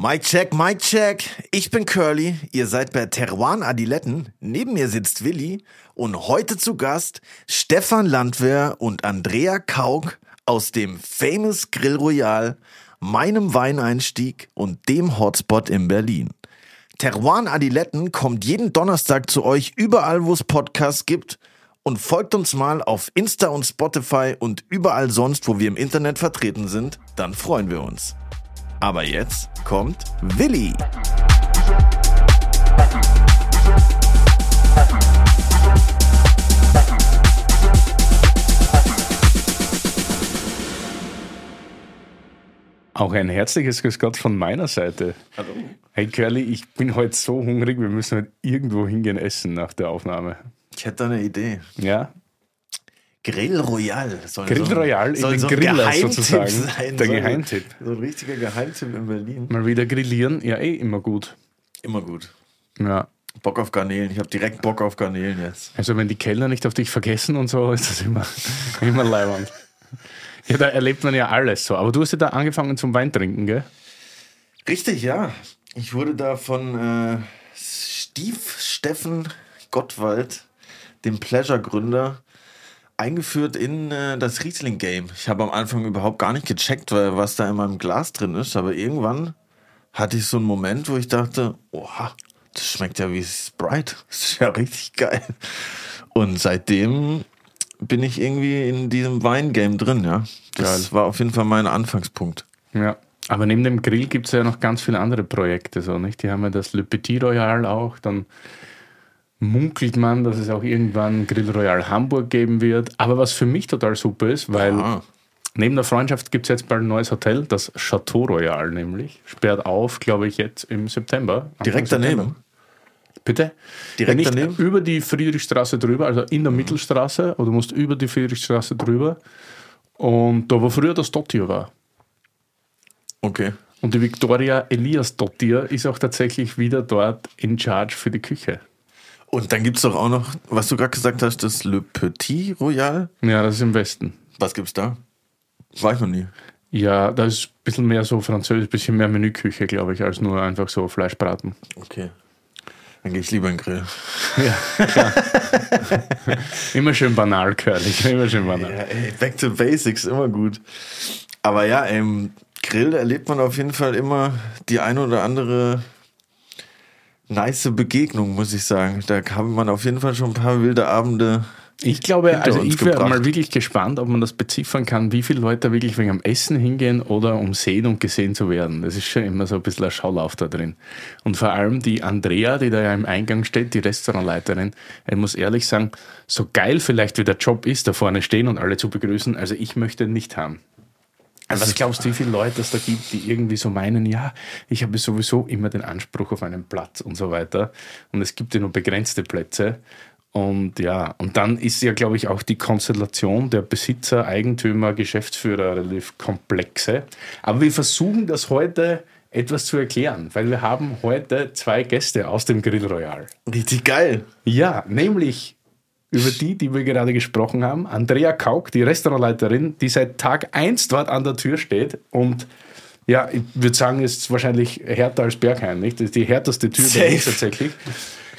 Mic check, Mic check. Ich bin Curly. Ihr seid bei Teruan Adiletten. Neben mir sitzt Willi. Und heute zu Gast Stefan Landwehr und Andrea Kauk aus dem Famous Grill Royal, meinem Weineinstieg und dem Hotspot in Berlin. Teruan Adiletten kommt jeden Donnerstag zu euch überall, wo es Podcasts gibt. Und folgt uns mal auf Insta und Spotify und überall sonst, wo wir im Internet vertreten sind. Dann freuen wir uns. Aber jetzt kommt Willi. Auch ein herzliches Grüß Gott von meiner Seite. Hallo. Hey Curly, ich bin heute so hungrig, wir müssen heute irgendwo hingehen essen nach der Aufnahme. Ich hätte eine Idee. Ja? Grill Royal. Soll Grill so Royal soll so ein Griller sozusagen. Sein. Der so ein- Geheimtipp. So ein richtiger Geheimtipp in Berlin. Mal wieder grillieren, ja eh immer gut. Immer gut. Ja. Bock auf Garnelen. Ich habe direkt Bock auf Garnelen jetzt. Also wenn die Kellner nicht auf dich vergessen und so, ist das immer, immer leibend. Ja, da erlebt man ja alles so. Aber du hast ja da angefangen zum Wein trinken, gell? Richtig, ja. Ich wurde da von äh, Stief Steffen Gottwald, dem Pleasure-Gründer, eingeführt in äh, das Riesling-Game. Ich habe am Anfang überhaupt gar nicht gecheckt, was da in meinem Glas drin ist, aber irgendwann hatte ich so einen Moment, wo ich dachte, oha, das schmeckt ja wie Sprite. Das ist ja richtig geil. Und seitdem bin ich irgendwie in diesem Weingame drin, ja. Das war auf jeden Fall mein Anfangspunkt. Ja. Aber neben dem Grill gibt es ja noch ganz viele andere Projekte, so, nicht? Die haben ja das Le Petit Royal auch, dann munkelt man, dass es auch irgendwann Grill Royal Hamburg geben wird. Aber was für mich total super ist, weil Ah. neben der Freundschaft gibt es jetzt bald ein neues Hotel, das Chateau Royal nämlich. Sperrt auf, glaube ich, jetzt im September. Anfang Direkt September. daneben. Bitte? Direkt ja, daneben? über die Friedrichstraße drüber, also in der Mittelstraße, oder du musst über die Friedrichstraße drüber. Und da, wo früher das Dottir war. Okay. Und die Victoria Elias Dottir ist auch tatsächlich wieder dort in Charge für die Küche. Und dann gibt es doch auch noch, was du gerade gesagt hast, das Le Petit Royal. Ja, das ist im Westen. Was gibt's da? War ich noch nie. Ja, da ist ein bisschen mehr so französisch, ein bisschen mehr Menüküche, glaube ich, als nur einfach so Fleischbraten. Okay. Dann gehe ich lieber in den Grill. Ja, klar. immer schön banal, Curly. Immer schön banal. Ja, ey, back to basics, immer gut. Aber ja, im Grill erlebt man auf jeden Fall immer die eine oder andere nice Begegnung, muss ich sagen. Da haben man auf jeden Fall schon ein paar wilde Abende. Ich glaube, also ich wäre mal wirklich gespannt, ob man das beziffern kann, wie viele Leute wirklich wegen am Essen hingehen oder um sehen und gesehen zu werden. Das ist schon immer so ein bisschen ein Schaulauf da drin. Und vor allem die Andrea, die da ja im Eingang steht, die Restaurantleiterin, ich muss ehrlich sagen, so geil vielleicht wie der Job ist, da vorne stehen und alle zu begrüßen, also ich möchte ihn nicht haben. Also was glaubst du, wie viele Leute es da gibt, die irgendwie so meinen, ja, ich habe sowieso immer den Anspruch auf einen Platz und so weiter. Und es gibt ja nur begrenzte Plätze. Und ja, und dann ist ja, glaube ich, auch die Konstellation der Besitzer, Eigentümer, Geschäftsführer relativ komplexe. Aber wir versuchen das heute etwas zu erklären, weil wir haben heute zwei Gäste aus dem Grill Royal. Richtig geil. Ja, nämlich über die, die wir gerade gesprochen haben. Andrea Kauk, die Restaurantleiterin, die seit Tag 1 dort an der Tür steht und ja, ich würde sagen, ist wahrscheinlich härter als Berghain, nicht? Das ist die härteste Tür Safe. Berlins tatsächlich.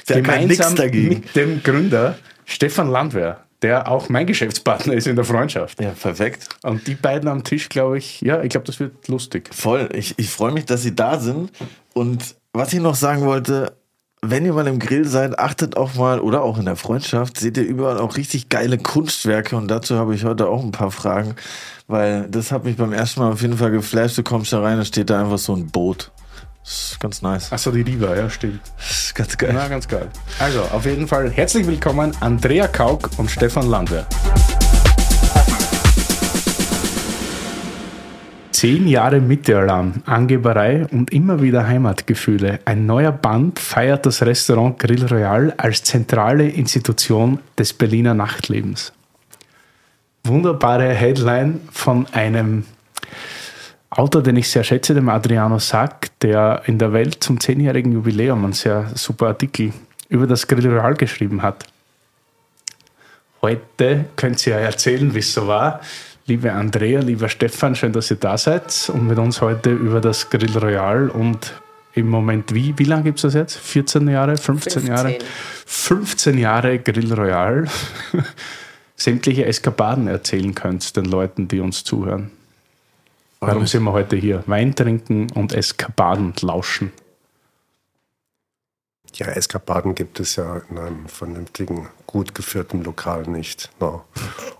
Der dagegen. mit dem Gründer Stefan Landwehr, der auch mein Geschäftspartner ist in der Freundschaft. Ja, perfekt. Und die beiden am Tisch, glaube ich, ja, ich glaube, das wird lustig. Voll. Ich, ich freue mich, dass Sie da sind. Und was ich noch sagen wollte, wenn ihr mal im Grill seid, achtet auch mal, oder auch in der Freundschaft, seht ihr überall auch richtig geile Kunstwerke. Und dazu habe ich heute auch ein paar Fragen, weil das hat mich beim ersten Mal auf jeden Fall geflasht. Du kommst da rein, da steht da einfach so ein Boot. Das ist ganz nice. Achso, die Riva, ja, stimmt. Das ist ganz geil. Na, ganz geil. Also, auf jeden Fall herzlich willkommen, Andrea Kauk und Stefan Landwehr. Zehn Jahre Mittealarm, Angeberei und immer wieder Heimatgefühle. Ein neuer Band feiert das Restaurant Grill Royal als zentrale Institution des Berliner Nachtlebens. Wunderbare Headline von einem Autor, den ich sehr schätze, dem Adriano Sack, der in der Welt zum zehnjährigen Jubiläum einen sehr super Artikel über das Grill Royal geschrieben hat. Heute könnt ihr ja erzählen, wie es so war. Liebe Andrea, lieber Stefan, schön, dass ihr da seid und mit uns heute über das Grill Royal und im Moment, wie, wie lange gibt es das jetzt? 14 Jahre, 15, 15, Jahre? 15 Jahre Grill Royal. Sämtliche Eskapaden erzählen könnt den Leuten, die uns zuhören. Warum sind wir heute hier? Wein trinken und Eskapaden lauschen. Ja, Eskapaden gibt es ja in einem vernünftigen, gut geführten Lokal nicht. No.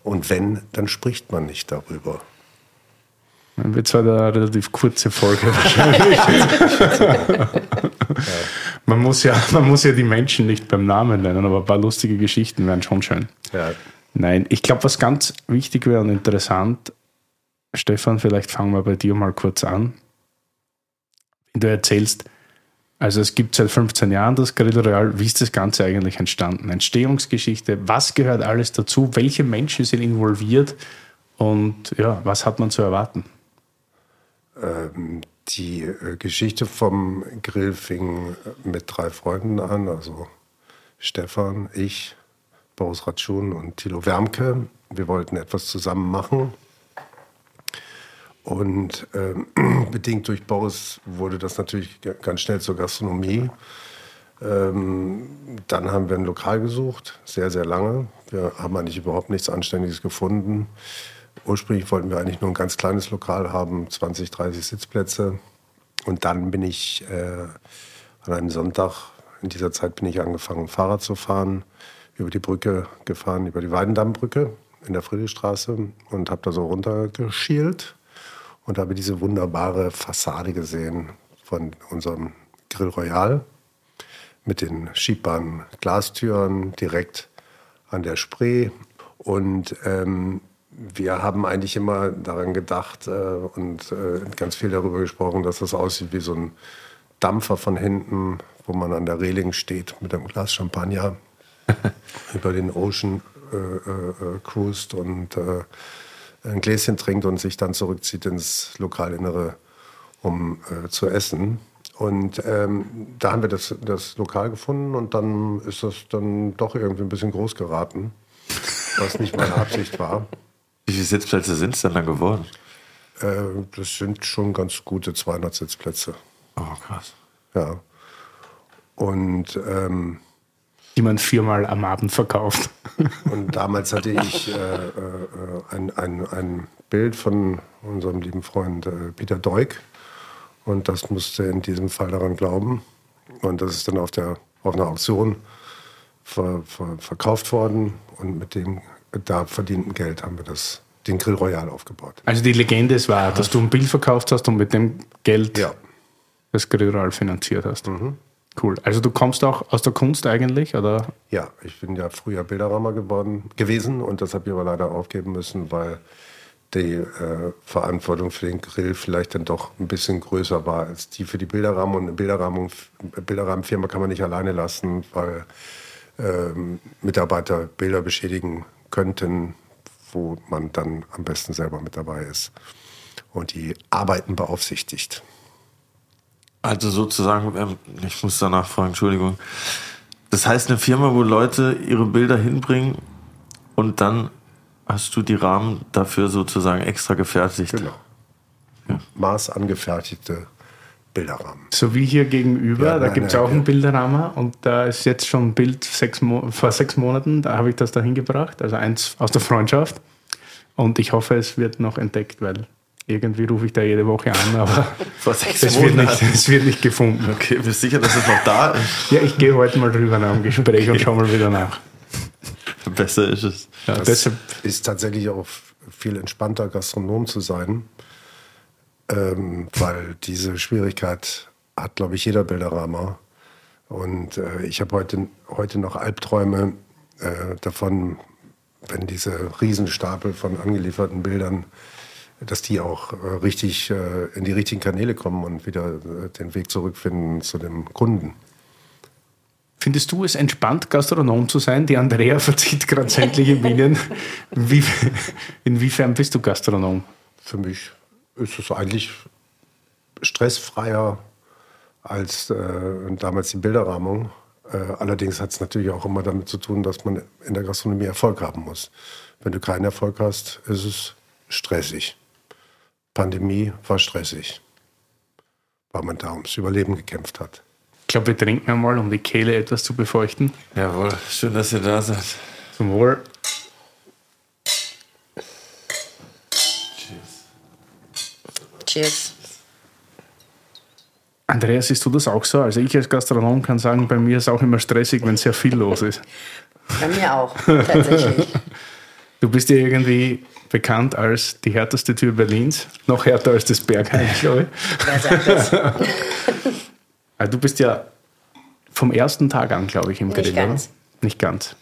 Und wenn, dann spricht man nicht darüber. Dann wird es halt eine relativ kurze Folge wahrscheinlich. man, muss ja, man muss ja die Menschen nicht beim Namen nennen, aber ein paar lustige Geschichten wären schon schön. Ja. Nein, ich glaube, was ganz wichtig wäre und interessant, Stefan, vielleicht fangen wir bei dir mal kurz an. Wenn du erzählst, also es gibt seit 15 Jahren das Grill Royal. Wie ist das Ganze eigentlich entstanden? Entstehungsgeschichte, was gehört alles dazu? Welche Menschen sind involviert? Und ja, was hat man zu erwarten? Ähm, die äh, Geschichte vom Grill fing mit drei Freunden an, also Stefan, ich, Boris Ratschun und Thilo Wermke. Wir wollten etwas zusammen machen. Und äh, bedingt durch Boris wurde das natürlich ganz schnell zur Gastronomie. Ähm, dann haben wir ein Lokal gesucht, sehr, sehr lange. Wir haben eigentlich überhaupt nichts Anständiges gefunden. Ursprünglich wollten wir eigentlich nur ein ganz kleines Lokal haben, 20, 30 Sitzplätze. Und dann bin ich äh, an einem Sonntag, in dieser Zeit bin ich angefangen, Fahrrad zu fahren, über die Brücke gefahren, über die Weidendammbrücke in der Friedrichstraße und habe da so runtergeschielt und habe diese wunderbare Fassade gesehen von unserem Grill Royal mit den schiebbaren Glastüren direkt an der Spree. Und ähm, wir haben eigentlich immer daran gedacht äh, und äh, ganz viel darüber gesprochen, dass das aussieht wie so ein Dampfer von hinten, wo man an der Reling steht mit einem Glas Champagner über den Ocean äh, äh, äh cruist und äh, ein Gläschen trinkt und sich dann zurückzieht ins Lokalinnere, um äh, zu essen. Und ähm, da haben wir das, das Lokal gefunden und dann ist das dann doch irgendwie ein bisschen groß geraten, was nicht meine Absicht war. Wie viele Sitzplätze sind es denn dann geworden? Äh, das sind schon ganz gute 200 Sitzplätze. Oh, krass. Ja. Und ähm, die man viermal am Abend verkauft. Und damals hatte ich äh, äh, ein, ein, ein Bild von unserem lieben Freund äh, Peter Deuk. Und das musste in diesem Fall daran glauben. Und das ist dann auf, der, auf einer Auktion ver, ver, verkauft worden. Und mit dem da verdienten Geld haben wir das, den Grill Royal aufgebaut. Also die Legende ist wahr, dass du ein Bild verkauft hast und mit dem Geld ja. das Grill Royal finanziert hast. Mhm. Cool. Also du kommst auch aus der Kunst eigentlich, oder? Ja, ich bin ja früher Bilderrahmen geworden, gewesen und das habe ich aber leider aufgeben müssen, weil die äh, Verantwortung für den Grill vielleicht dann doch ein bisschen größer war als die für die Bilderrahmen. Und eine Bilderrahmen, Bilderrahmenfirma kann man nicht alleine lassen, weil ähm, Mitarbeiter Bilder beschädigen könnten, wo man dann am besten selber mit dabei ist und die Arbeiten beaufsichtigt. Also sozusagen, ähm, ich muss danach fragen, Entschuldigung. Das heißt, eine Firma, wo Leute ihre Bilder hinbringen und dann hast du die Rahmen dafür sozusagen extra gefertigt. Genau. Ja. Maßangefertigte Bilderrahmen. So wie hier gegenüber, ja, da gibt es auch einen Bilderrahmen und da ist jetzt schon ein Bild sechs vor sechs Monaten, da habe ich das da hingebracht, also eins aus der Freundschaft. Und ich hoffe, es wird noch entdeckt, weil irgendwie rufe ich da jede Woche an, aber es, wird nicht, es wird nicht gefunden. Okay, bist du sicher, dass es noch da ist? Ja, ich gehe heute mal drüber nach dem Gespräch okay. und schaue mal wieder nach. Besser ist es. Ja, das deshalb ist tatsächlich auch viel entspannter, Gastronom zu sein, ähm, weil diese Schwierigkeit hat, glaube ich, jeder Bilderrahmen. Und äh, ich habe heute, heute noch Albträume äh, davon, wenn diese Riesenstapel von angelieferten Bildern dass die auch äh, richtig äh, in die richtigen Kanäle kommen und wieder äh, den Weg zurückfinden zu dem Kunden. Findest du es entspannt, Gastronom zu sein? Die Andrea verzieht gerade sämtliche Minen. Wie, inwiefern bist du Gastronom? Für mich ist es eigentlich stressfreier als äh, damals die Bilderrahmung. Äh, allerdings hat es natürlich auch immer damit zu tun, dass man in der Gastronomie Erfolg haben muss. Wenn du keinen Erfolg hast, ist es stressig. Pandemie war stressig, weil man da ums Überleben gekämpft hat. Ich glaube, wir trinken einmal, um die Kehle etwas zu befeuchten. Jawohl, schön, dass ihr da seid. Zum Wohl. Cheers. Andreas, siehst du das auch so? Also ich als Gastronom kann sagen, bei mir ist auch immer stressig, wenn sehr viel los ist. Bei mir auch, tatsächlich. Du bist ja irgendwie bekannt als die härteste Tür Berlins. Noch härter als das Bergheim, glaube ich. Wer sagt das? Also du bist ja vom ersten Tag an, glaube ich, im Grill, oder? Nicht ganz.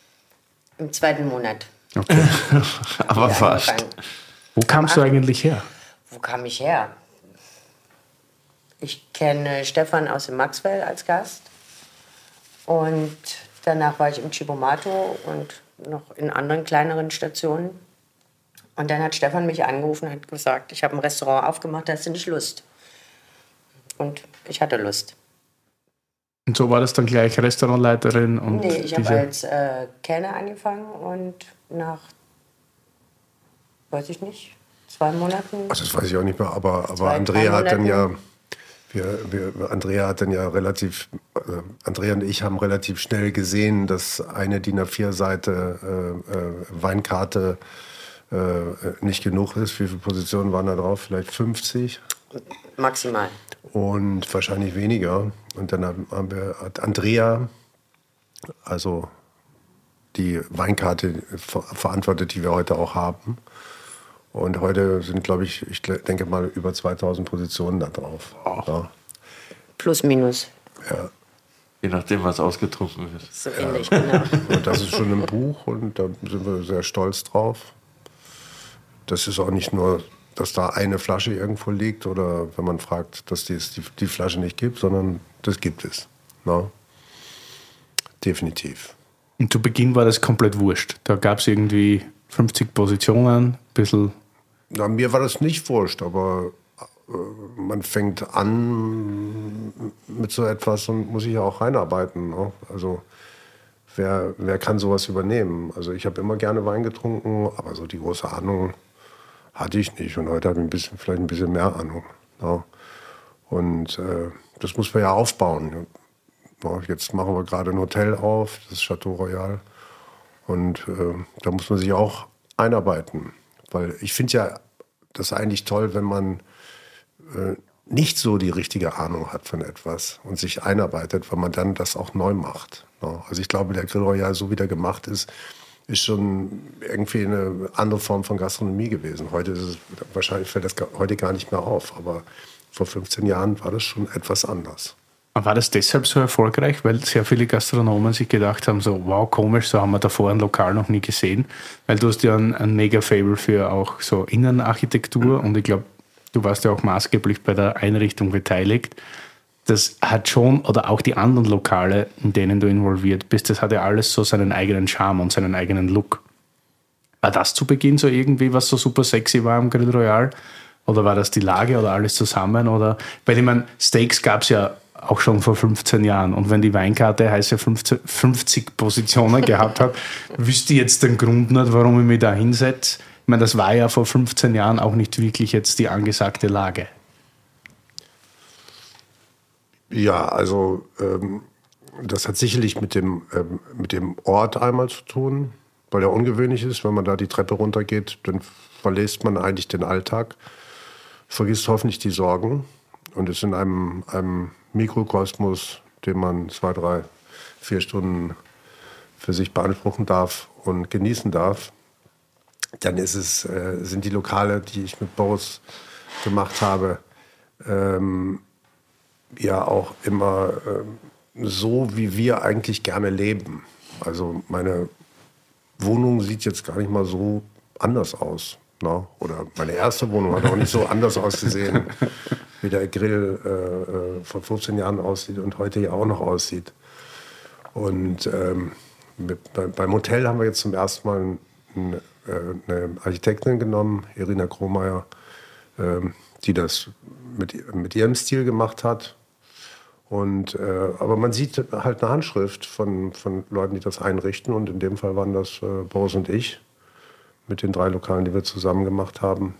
Im zweiten Monat. Okay. Aber fast. angefangen. Wo kamst du eigentlich her? Wo kam ich her? Ich kenne Stefan aus dem Maxwell als Gast. Und danach war ich im Chibomato und noch in anderen kleineren Stationen. Und dann hat Stefan mich angerufen und hat gesagt, ich habe ein Restaurant aufgemacht, hast du nicht Lust? Und ich hatte Lust. Und so war das dann gleich Restaurantleiterin und Nee, ich habe als äh, Kellner angefangen und nach, weiß ich nicht, zwei Monaten. Also das weiß ich auch nicht mehr, aber, aber Zwei, Andrea hat dann ja, wir, wir, Andrea hat dann ja relativ, äh, Andrea und ich haben relativ schnell gesehen, dass eine DIN A4-Seite äh, äh, Weinkarte äh, nicht genug ist. Wie viele Positionen waren da drauf? Vielleicht 50 Maximal. und wahrscheinlich weniger. Und dann haben, wir, hat Andrea, also die Weinkarte ver verantwortet, die wir heute auch haben. Und heute sind, glaube ich, ich denke mal über 2000 Positionen da drauf. Ja, Plus, minus. ja. Je nachdem, was ausgetrunken wird. So ähnlich, genau. Und das ist schon ein Buch und da sind wir sehr stolz drauf. Das ist auch nicht nur, dass da eine Flasche irgendwo liegt oder wenn man fragt, dass die, es die, die Flasche nicht gibt, sondern das gibt es. Ja. Definitiv. Und zu Beginn war das komplett wurscht. Da gab es irgendwie 50 Positionen, ein bisschen. Na, mir war das nicht wurscht, aber äh, man fängt an mit so etwas und muss sich ja auch reinarbeiten. Ne? Also wer, wer kann sowas übernehmen? Also ich habe immer gerne Wein getrunken, aber so die große Ahnung hatte ich nicht. Und heute habe ich ein bisschen, vielleicht ein bisschen mehr Ahnung. Ne? Und äh, das muss man ja aufbauen. Ja, jetzt machen wir gerade ein Hotel auf, das Chateau Royal. Und äh, da muss man sich auch einarbeiten. Weil ich finde ja das eigentlich toll, wenn man äh, nicht so die richtige Ahnung hat von etwas und sich einarbeitet, weil man dann das auch neu macht. Ja, also ich glaube, der Grill Royal, so wie der gemacht ist, ist schon irgendwie eine andere Form von Gastronomie gewesen. Heute ist es, wahrscheinlich fällt das heute gar nicht mehr auf, aber vor 15 Jahren war das schon etwas anders. War das deshalb so erfolgreich, weil sehr viele Gastronomen sich gedacht haben, so wow, komisch, so haben wir davor ein Lokal noch nie gesehen. Weil du hast ja ein, ein mega Fable für auch so Innenarchitektur und ich glaube, du warst ja auch maßgeblich bei der Einrichtung beteiligt. Das hat schon, oder auch die anderen Lokale, in denen du involviert bist, das hat ja alles so seinen eigenen Charme und seinen eigenen Look. War das zu Beginn so irgendwie, was so super sexy war am Grill Royal? Oder war das die Lage oder alles zusammen? Oder, weil ich meine, Steaks gab es ja auch schon vor 15 Jahren. Und wenn die Weinkarte heiße 50, 50 Positionen gehabt hat, wüsste ich jetzt den Grund nicht, warum ich mich da hinsetze. Ich meine, das war ja vor 15 Jahren auch nicht wirklich jetzt die angesagte Lage. Ja, also ähm, das hat sicherlich mit dem, ähm, mit dem Ort einmal zu tun, weil er ungewöhnlich ist. Wenn man da die Treppe runtergeht, dann verlässt man eigentlich den Alltag, vergisst hoffentlich die Sorgen und ist in einem, einem Mikrokosmos, den man zwei, drei, vier Stunden für sich beanspruchen darf und genießen darf. Dann ist es, äh, sind die Lokale, die ich mit Boris gemacht habe, ähm, ja auch immer ähm, so, wie wir eigentlich gerne leben. Also meine Wohnung sieht jetzt gar nicht mal so anders aus. Ne? Oder meine erste Wohnung hat auch nicht so anders ausgesehen, wie der Grill äh, äh, vor 15 Jahren aussieht und heute ja auch noch aussieht. Und ähm, mit, bei, beim Hotel haben wir jetzt zum ersten Mal ein, äh, eine Architektin genommen, Irina Krohmeier, ähm, die das mit, mit ihrem Stil gemacht hat. Und, äh, aber man sieht halt eine Handschrift von, von Leuten, die das einrichten. Und in dem Fall waren das äh, Boris und ich. mit den drei Lokalen, die wir zusammen gemacht haben.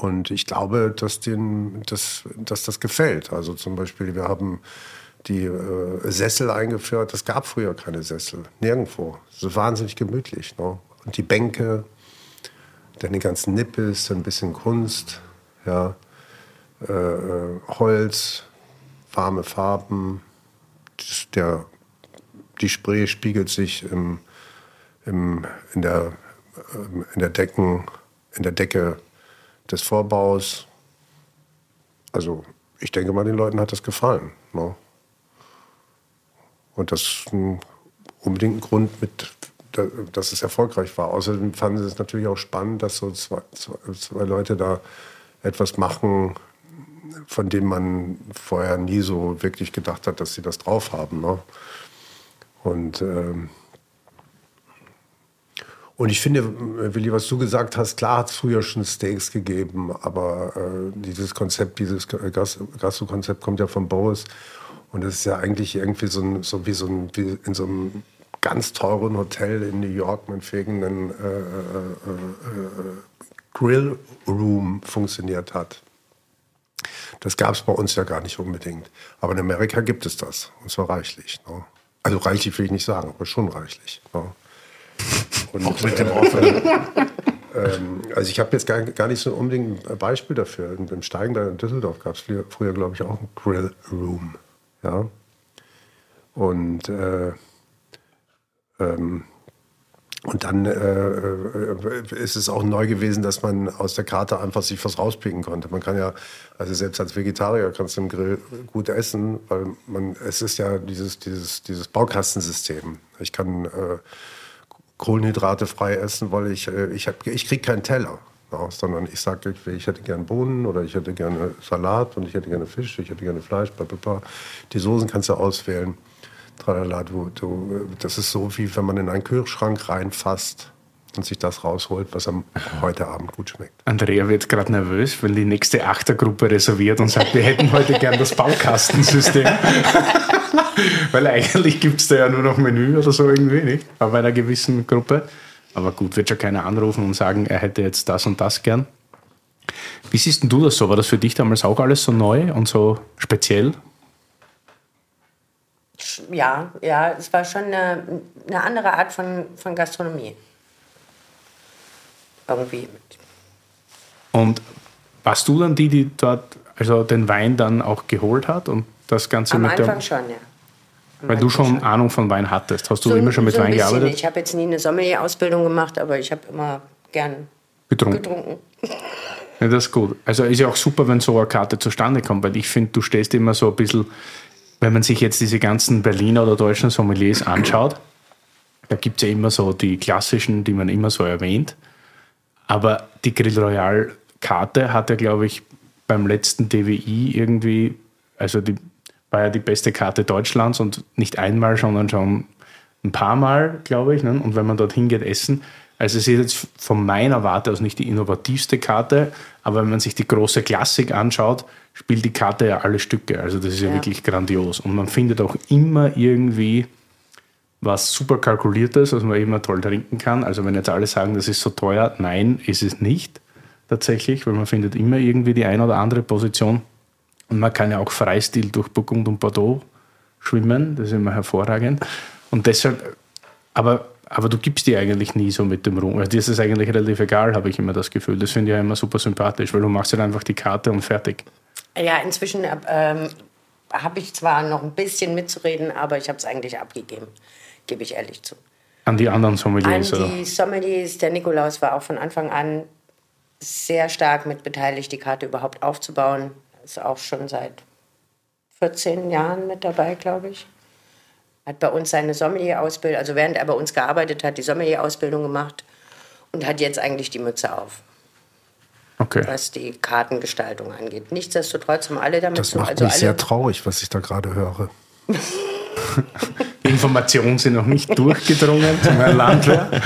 Und ich glaube, dass, den, dass, dass das gefällt. Also zum Beispiel, wir haben die äh, Sessel eingeführt. Es gab früher keine Sessel, nirgendwo. Ist wahnsinnig gemütlich. Ne? Und die Bänke, dann die ganzen Nippes, ein bisschen Kunst, ja, äh, äh Holz, warme Farben. Der, die Spree spiegelt sich im, im, in, der, ähm, in, der Decken, in der Decke des Vorbaus. Also ich denke mal, den Leuten hat das gefallen. Ne? Und das ist ein, unbedingt ein Grund, mit, dass es erfolgreich war. Außerdem fanden sie es natürlich auch spannend, dass so zwei, zwei, zwei Leute da etwas machen, von dem man vorher nie so wirklich gedacht hat, dass sie das drauf haben. Ne? Und, ähm, und ich finde, Willi, was du gesagt hast, klar hat es früher schon Steaks gegeben, aber äh, dieses Konzept, dieses Gastro-Konzept kommt ja von Boris. Und das ist ja eigentlich irgendwie so, ein, so wie so ein, wie in so einem ganz teuren Hotel in New York meinetwegen ein äh, äh, äh, äh Grill Room funktioniert hat. Das gab es bei uns ja gar nicht unbedingt. Aber in Amerika gibt es das. Und zwar reichlich. Ne? Also reichlich will ich nicht sagen, aber schon reichlich. Ne? Und, Auch mit dem offenen. ähm, also ich habe jetzt gar, gar, nicht so unbedingt ein Beispiel dafür. Im Steigen da in Düsseldorf gab es früher, früher glaube ich, auch einen Grill Room. Ja? Und, äh, ähm, und dann äh, äh, ist es auch neu gewesen, dass man aus der Karte einfach sich was rauspicken konnte. Man kann ja, also selbst als Vegetarier kannst du im Grill gut essen, weil man, es ist ja dieses, dieses, dieses Baukastensystem. Ich kann äh, Kohlenhydrate frei essen, weil ich, äh, ich, ich kriege keinen Teller aus, sondern ich sage, ich, ich hätte gerne Bohnen oder ich hätte gerne Salat und ich hätte gerne Fisch, ich hätte gerne Fleisch, bla, bla, bla. Die Soßen kannst du auswählen. Tralala, du, du, das ist so, wie wenn man in einen Kühlschrank reinfasst und sich das rausholt, was am heute Abend gut schmeckt. Andrea wird gerade nervös, weil die nächste Achtergruppe reserviert und sagt, wir hätten heute gern das Baukastensystem. weil eigentlich gibt es da ja nur noch Menü oder so irgendwie, nicht? Aber bei einer gewissen Gruppe. Aber gut, wird schon keiner anrufen und sagen, er hätte jetzt das und das gern. Wie siehst du das so? War das für dich damals auch alles so neu und so speziell? Ja, ja, es war schon eine, eine andere Art von, von Gastronomie. Irgendwie. Und warst du dann die, die dort also den Wein dann auch geholt hat und das Ganze Am mit Anfang schon, ja. Weil du schon Ahnung von Wein hattest. Hast du so, immer schon mit so Wein gearbeitet? Ich habe jetzt nie eine Sommelier-Ausbildung gemacht, aber ich habe immer gern getrunken. getrunken. Ja, das ist gut. Also ist ja auch super, wenn so eine Karte zustande kommt, weil ich finde, du stehst immer so ein bisschen, wenn man sich jetzt diese ganzen Berliner oder deutschen Sommeliers anschaut, da gibt es ja immer so die klassischen, die man immer so erwähnt. Aber die Grill Royal Karte hat ja, glaube ich, beim letzten DWI irgendwie, also die war ja die beste Karte Deutschlands und nicht einmal, sondern schon ein paar Mal, glaube ich. Ne? Und wenn man dorthin geht, essen. Also es ist jetzt von meiner Warte aus nicht die innovativste Karte, aber wenn man sich die große Klassik anschaut, spielt die Karte ja alle Stücke. Also das ist ja, ja wirklich grandios. Und man findet auch immer irgendwie was super kalkuliertes, was man immer toll trinken kann. Also wenn jetzt alle sagen, das ist so teuer, nein, ist es nicht tatsächlich, weil man findet immer irgendwie die eine oder andere Position und man kann ja auch Freistil durch Burgund und Bordeaux schwimmen, das ist immer hervorragend. Und deshalb, aber, aber du gibst die eigentlich nie so mit dem Rum. Also dir ist es eigentlich relativ egal, habe ich immer das Gefühl. Das finde ich ja immer super sympathisch, weil du machst halt einfach die Karte und fertig. Ja, inzwischen ähm, habe ich zwar noch ein bisschen mitzureden, aber ich habe es eigentlich abgegeben, gebe ich ehrlich zu. An die anderen Sommeliers? An die Sommeliers, der Nikolaus war auch von Anfang an sehr stark mit beteiligt, die Karte überhaupt aufzubauen ist auch schon seit 14 Jahren mit dabei, glaube ich. Hat bei uns seine Sommelier-Ausbildung, also während er bei uns gearbeitet hat, die Sommelier-Ausbildung gemacht und hat jetzt eigentlich die Mütze auf. Okay. Was die Kartengestaltung angeht. Nichtsdestotrotz haben alle damit das zu. Das macht also mich sehr traurig, was ich da gerade höre. Informationen sind noch nicht durchgedrungen zum Herrn Landwehr.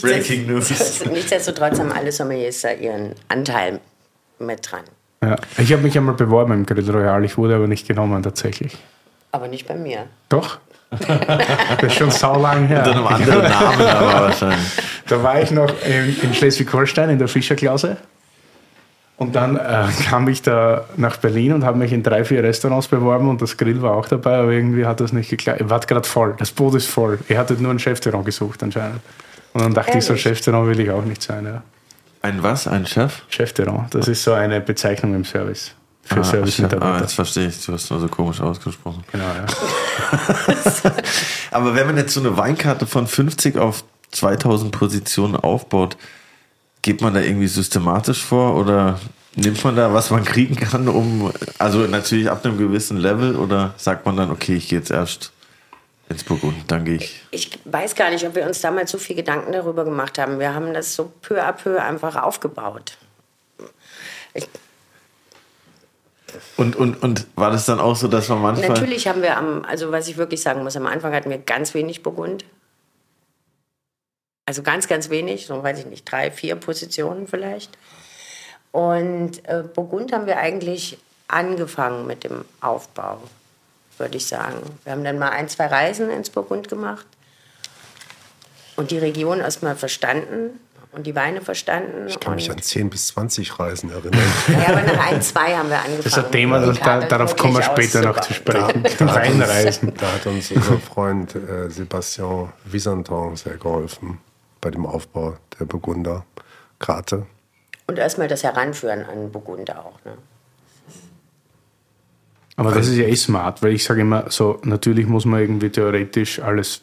Breaking News. Nichtsdestotrotz haben alle Sommeliers ihren Anteil mit dran. Ja, ich habe mich einmal beworben im Grill Royal, ich wurde aber nicht genommen tatsächlich. Aber nicht bei mir. Doch? Das ist schon saulang her. Unter einem anderen Namen aber wahrscheinlich. Da war ich noch in, in Schleswig-Holstein in der Fischerklause. Und dann äh, kam ich da nach Berlin und habe mich in drei, vier Restaurants beworben und das Grill war auch dabei, aber irgendwie hat das nicht geklappt. Ich war gerade voll, das Boot ist voll. Ihr hattet nur ein Chefterrain gesucht anscheinend. Und dann dachte ich, so Ehrlich? Chefterrain will ich auch nicht sein. Ja. Ein was? Ein Chef? Chefterrain, das ist so eine Bezeichnung im Service. Für Ah, Chef. ah, Service-Mitarbeiter. jetzt verstehe ich. Du hast nur so komisch ausgesprochen. genau, ja. Aber wenn man jetzt so eine Weinkarte von 50 auf 2000 Positionen aufbaut, geht man da irgendwie systematisch vor oder nimmt man da, was man kriegen kann, um, also natürlich ab einem gewissen Level oder sagt man dann, okay, ich gehe jetzt erst ins Burgund, dann gehe ich. Ich weiß gar nicht, ob wir uns damals so viel Gedanken darüber gemacht haben. Wir haben das so peu à peu einfach aufgebaut. Ich, Und, und, und war das dann auch so, dass man manchmal. natürlich haben wir am, also was ich wirklich sagen muss, am Anfang hatten wir ganz wenig Burgund. Also ganz, ganz wenig, so weiß ich nicht, drei, vier Positionen vielleicht. Und äh, Burgund haben wir eigentlich angefangen mit dem Aufbau, würde ich sagen. Wir haben dann mal ein, zwei Reisen ins Burgund gemacht und die Region erstmal verstanden und die Weine verstanden. Ich kann mich an 10 bis 20 Reisen erinnern. ja, aber nach ein, zwei haben wir angefangen. Das ist ein Thema, das, da, darauf kommen wir später noch zu sprechen. Da uns, Weinreisen. da hat uns unser Freund äh, Sébastien Visanton sehr geholfen bei dem Aufbau der Burgunder Karte. Und erstmal das Heranführen an Burgunder auch. Ne? Aber das ist ja eh smart, weil ich sage immer so, natürlich muss man irgendwie theoretisch alles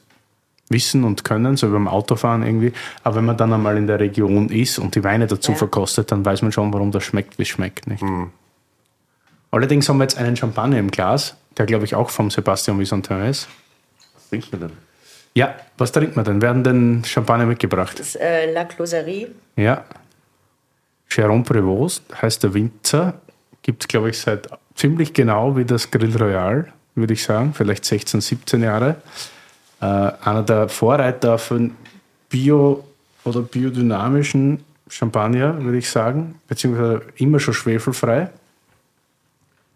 wissen und können, so wie beim Autofahren irgendwie. Aber wenn man dann einmal in der Region ist und die Weine dazu Ja. verkostet, dann weiß man schon, warum das schmeckt, wie es schmeckt. Nicht? Allerdings haben wir jetzt einen Champagner im Glas, der glaube ich auch vom Sebastian Visantin ist. Was trinkst du denn? Ja, was trinkt man denn? Werden denn Champagner mitgebracht? Das ist äh, La Closerie. Ja. Jérôme Prévost heißt der Winzer. Gibt es, glaube ich, seit ziemlich genau wie das Grill Royal, würde ich sagen. Vielleicht 16, 17 Jahre. Äh, einer der Vorreiter von bio- oder biodynamischen Champagner, würde ich sagen. Beziehungsweise immer schon schwefelfrei.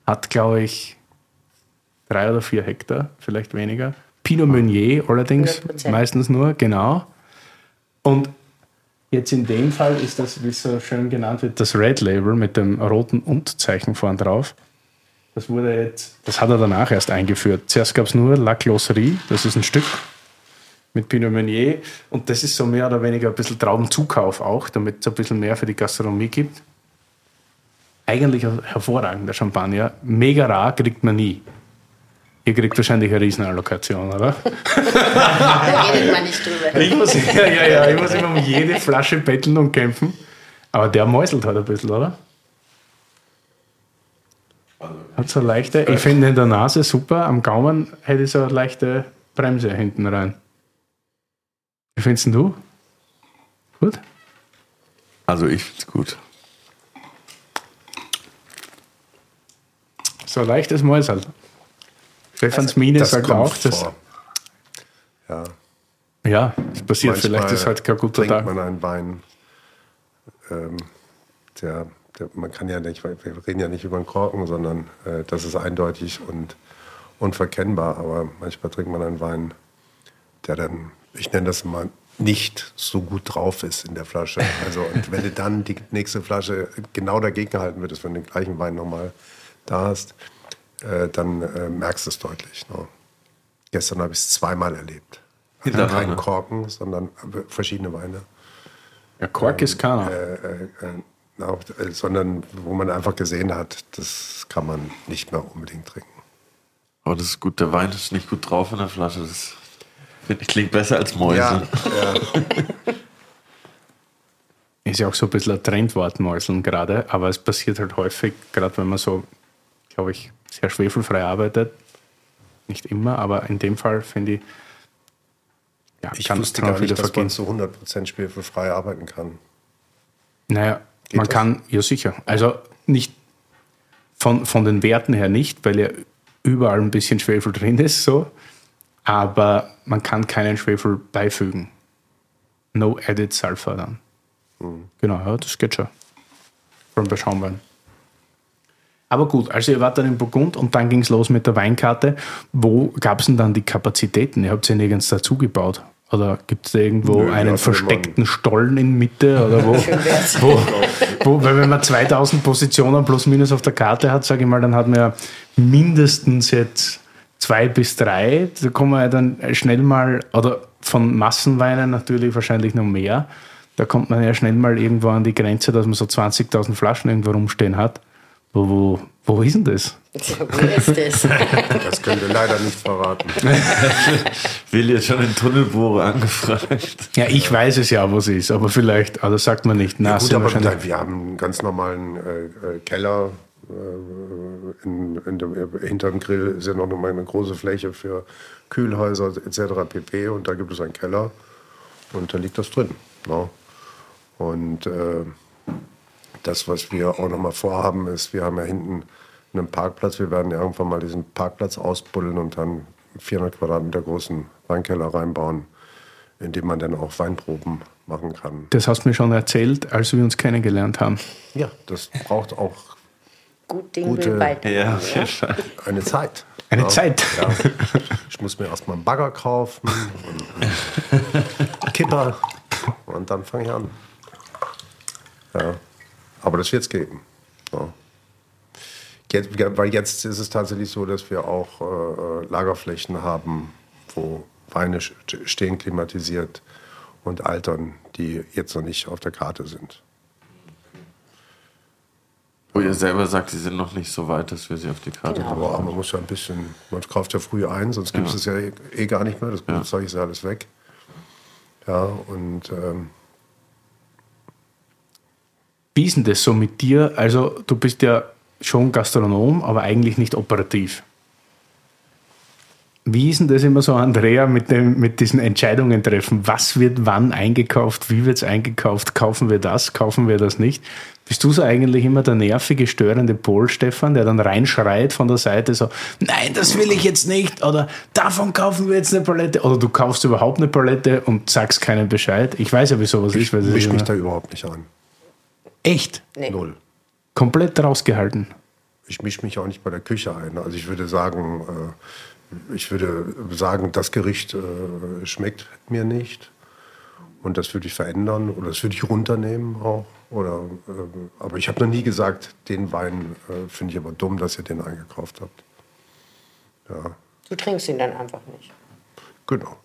Hat, glaube ich, drei oder vier Hektar, vielleicht weniger. Pinot Meunier allerdings, 100%. meistens nur, genau. Und jetzt in dem Fall ist das, wie es so schön genannt wird, das Red Label mit dem roten Und-Zeichen vorn drauf. Das wurde jetzt, das hat er danach erst eingeführt. Zuerst gab es nur La Closerie, das ist ein Stück mit Pinot Meunier. Und das ist so mehr oder weniger ein bisschen Traubenzukauf auch, damit es ein bisschen mehr für die Gastronomie gibt. Eigentlich ein hervorragender Champagner. Mega rar kriegt man nie. Ihr kriegt wahrscheinlich eine Riesenallokation, oder? Da redet man nicht drüber. Ich muss, ja, ja, ja, ich muss immer um jede Flasche betteln und kämpfen. Aber der mäuselt halt ein bisschen, oder? Hat so eine leichte, ich finde in der Nase super, am Gaumen hätte ich so eine leichte Bremse hinten rein. Wie findest du? Gut? Also ich find's gut. So ein leichtes Mäusel. Stefans Mine Das sagt kommt auch, dass, vor. Ja, ja, das passiert, vielleicht ist halt kein guter trinkt Tag. man einen Wein, ähm, der, man kann ja nicht, wir reden ja nicht über einen Korken, sondern äh, das ist eindeutig und unverkennbar. Aber manchmal trinkt man einen Wein, der dann, ich nenne das mal, nicht so gut drauf ist in der Flasche. Also und wenn du dann die nächste Flasche genau dagegen halten würdest, wenn du den gleichen Wein nochmal da hast, äh, dann äh, merkst du es deutlich. Ne? Gestern habe ich es zweimal erlebt. Hintereinander. keinen Korken, sondern äh, verschiedene Weine. Ja, Kork ist keiner. Äh, äh, äh, auch, äh, sondern wo man einfach gesehen hat, das kann man nicht mehr unbedingt trinken. Aber das ist gut, der Wein ist nicht gut drauf in der Flasche. Das klingt besser als Mäuse. Ist ja auch so ein bisschen ein Trendwort, Mäuseln gerade, aber es passiert halt häufig, gerade wenn man so, glaube ich, sehr schwefelfrei arbeitet. Nicht immer, aber in dem Fall finde ich, ja, Ich kann, wusste kann gar nicht, dass man vergehen. zu 100% schwefelfrei arbeiten kann. Naja, man das? kann, ja sicher. Also nicht von, von den Werten her nicht, weil ja überall ein bisschen Schwefel drin ist, so. Aber man kann keinen Schwefel beifügen. No added sulfur dann. Genau, ja, das geht schon. Vor allem bei Schaumwein. Aber gut, also ihr wart dann in Burgund und dann ging es los mit der Weinkarte. Wo gab es denn dann die Kapazitäten? Ihr habt sie nirgends dazugebaut. Oder gibt es da irgendwo Nö, einen versteckten Stollen in Mitte? Oder wo, wo, wo, weil wenn man 2000 Positionen plus minus auf der Karte hat, sage ich mal, dann hat man ja mindestens jetzt zwei bis drei. Da kommen wir ja dann schnell mal, oder von Massenweinen natürlich wahrscheinlich noch mehr. Da kommt man ja schnell mal irgendwo an die Grenze, dass man so 20.000 Flaschen irgendwo rumstehen hat. Wo, wo, wo ist denn das? Wo ist das? Das können wir leider nicht verraten. Will jetzt schon den Tunnelbohrer angefragt. Ja, ich weiß es ja, wo es ist, aber vielleicht, aber das sagt man nicht. Na, Ja, gut, aber wahrscheinlich- nein, wir haben einen ganz normalen äh, äh, Keller. Äh, in, in dem, hinter dem Grill ist ja noch eine große Fläche für Kühlhäuser etc. pp. Und da gibt es einen Keller und da liegt das drin. Ne? Und äh, das, was wir auch noch mal vorhaben, ist, wir haben ja hinten einen Parkplatz. Wir werden irgendwann mal diesen Parkplatz ausbuddeln und dann 400 Quadratmeter großen Weinkeller reinbauen, in dem man dann auch Weinproben machen kann. Das hast du mir schon erzählt, als wir uns kennengelernt haben. Ja, das braucht auch Gut Ding Gute- bald. Ja, Fall. eine Zeit. Eine ja. Zeit. Ja. Ich muss mir erstmal einen Bagger kaufen und einen Kipper und dann fange ich an. Ja. Aber das wird es geben. Ja. Jetzt, weil jetzt ist es tatsächlich so, dass wir auch äh, Lagerflächen haben, wo Weine st- stehen klimatisiert und altern, die jetzt noch nicht auf der Karte sind. Wo ihr selber sagt, die sind noch nicht so weit, dass wir sie auf die Karte Genau. bekommen. Aber man muss ja ein bisschen, man kauft ja früh ein, sonst gibt es Ja. es ja eh, eh gar nicht mehr. Das Ja. Zeug ist ja alles weg. Ja, und ähm, Wie ist denn das so mit dir? Also, du bist ja schon Gastronom, aber eigentlich nicht operativ. Wie ist denn das immer so, Andrea, mit, dem, mit diesen Entscheidungen treffen? Was wird wann eingekauft? Wie wird es eingekauft? Kaufen wir das? Kaufen wir das nicht? Bist du so eigentlich immer der nervige, störende Pol, Stefan, der dann reinschreit von der Seite so, nein, das will ich jetzt nicht oder davon kaufen wir jetzt eine Palette oder du kaufst überhaupt eine Palette und sagst keinen Bescheid? Ich weiß ja, wie sowas ist. Weil das misch mich da überhaupt nicht an. Echt? Nee. Null. Komplett rausgehalten. Ich mische mich auch nicht bei der Küche ein. Also ich würde sagen, äh, ich würde sagen, das Gericht äh, schmeckt mir nicht. Und das würde ich verändern oder das würde ich runternehmen auch. Oder, äh, aber ich habe noch nie gesagt, den Wein finde ich aber dumm, dass ihr den eingekauft habt. Ja, Du trinkst ihn dann einfach nicht. genau.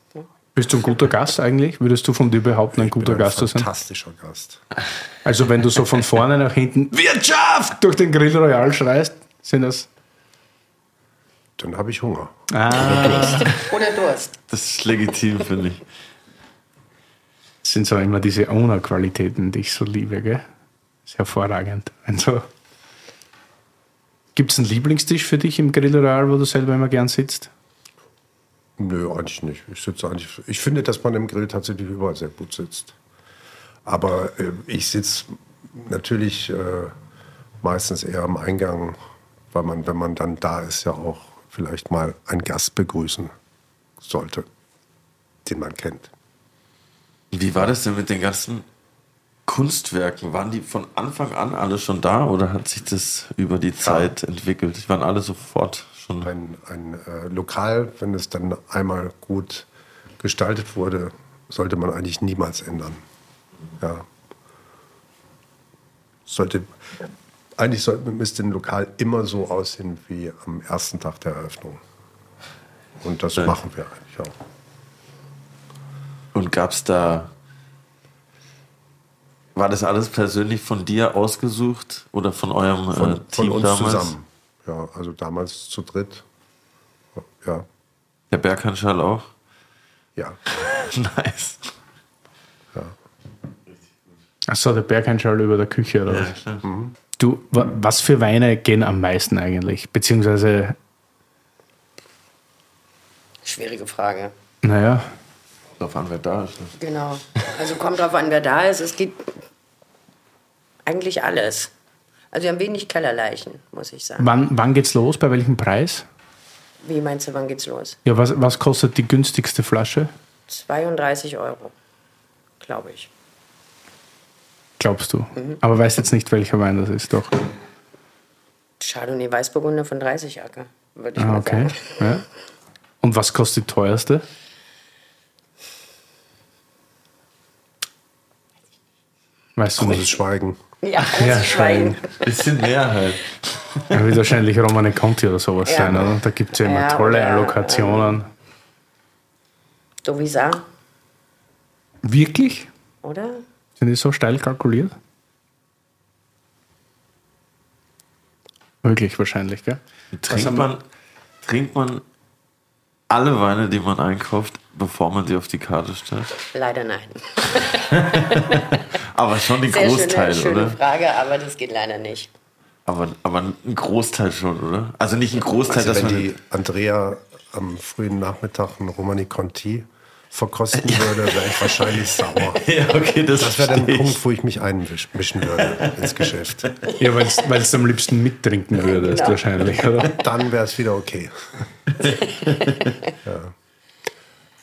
Bist du ein guter Gast eigentlich? Würdest du von dir behaupten, ein guter bin ein Gast zu sein? fantastischer Gast. Also wenn du so von vorne nach hinten Wirtschaft durch den Grill Royal schreist, sind das... Dann habe ich Hunger. Ah, Oder Durst. Das ist legitim, finde ich. sind so immer diese Owner-Qualitäten, die ich so liebe, gell? Ist hervorragend. Also, Gibt es einen Lieblingstisch für dich im Grill Royal, wo du selber immer gern sitzt? Nö, eigentlich nicht. Ich sitze eigentlich. Ich finde, dass man im Grill tatsächlich überall sehr gut sitzt. Aber äh, ich sitze natürlich äh, meistens eher am Eingang, weil man, wenn man dann da ist, ja auch vielleicht mal einen Gast begrüßen sollte, den man kennt. Wie war das denn mit den ganzen Kunstwerken? Waren die von Anfang an alle schon da oder hat sich das über die Zeit entwickelt? Die waren alle sofort schon. Ein, ein äh, Lokal, wenn es dann einmal gut gestaltet wurde, sollte man eigentlich niemals ändern. Ja. Sollte, eigentlich sollte, müsste ein Lokal immer so aussehen wie am ersten Tag der Eröffnung. Und das Ja. machen wir eigentlich auch. Und gab es da. War das alles persönlich von dir ausgesucht oder von eurem Von, äh, von Team uns damals? zusammen. Ja, also damals zu dritt. Ja, Der Berghandschall auch? ja. nice. Achso, der Bergeinschall über der Küche oder was? klar. Du, wa- was für Weine gehen am meisten eigentlich? Beziehungsweise, Schwierige Frage. naja, Darauf an, wer da ist. Ne? Genau. Also kommt drauf an, wer da ist. Es geht eigentlich alles. Also wir haben wenig Kellerleichen, muss ich sagen. wann, wann geht's los? Bei welchem Preis? Wie meinst du, wann geht's los? Ja, was, was kostet die günstigste Flasche? 32 Euro, glaube ich. Glaubst du? Aber weißt jetzt nicht, welcher Wein das ist, doch. Chardonnay Weißburgunder von 30 Acker, würde ich Ah, mal okay. sagen. Ja. Und was kostet die teuerste? Weißt du nicht? Schweigen. Ja, großes Schwein. Bisschen mehr halt. Ja, wird wahrscheinlich Romane Conti oder sowas Ja. sein, oder? Da gibt es ja immer Ja, tolle oder, Allokationen. Dovisa, Wirklich? oder? Sind die so steil kalkuliert? Möglich wahrscheinlich, gell? Trinkt man, trinkt man alle Weine, die man einkauft, bevor man sie auf die Karte stellt? Leider nein. Aber schon die Sehr Großteil, schöne, schöne oder? Frage, aber das geht leider nicht. Aber, aber ein Großteil schon, oder? Also nicht ein Großteil, Also dass wenn man. die Andrea am frühen Nachmittag einen Romani Conti verkosten würde, wäre ich wahrscheinlich sauer. ja, okay, das, Das wäre dann ein. Punkt, wo ich mich einmischen würde ins Geschäft. Ja, weil du am liebsten mittrinken würdest, Genau. wahrscheinlich, oder? Dann wäre es wieder okay. ja.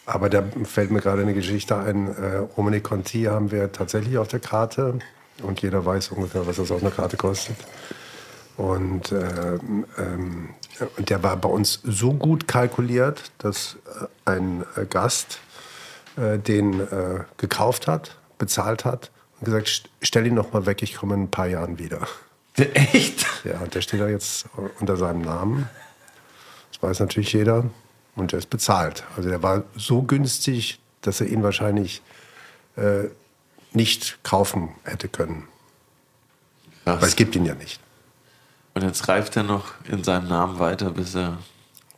Aber da fällt mir gerade eine Geschichte ein. Äh, Romani Conti haben wir tatsächlich auf der Karte und jeder weiß ungefähr, was das auf einer Karte kostet. Und, äh, ähm, und der war bei uns so gut kalkuliert, dass äh, ein äh, Gast äh, den äh, gekauft hat, bezahlt hat und gesagt, "St- stell ihn noch mal weg, ich komme in ein paar Jahren wieder. Echt? Ja, und der steht da jetzt unter seinem Namen. Das weiß natürlich jeder. Und der ist bezahlt. Also der war so günstig, dass er ihn wahrscheinlich äh, nicht kaufen hätte können. Weil es Krass. gibt ihn ja nicht. Und jetzt reift er noch in seinem Namen weiter, bis er.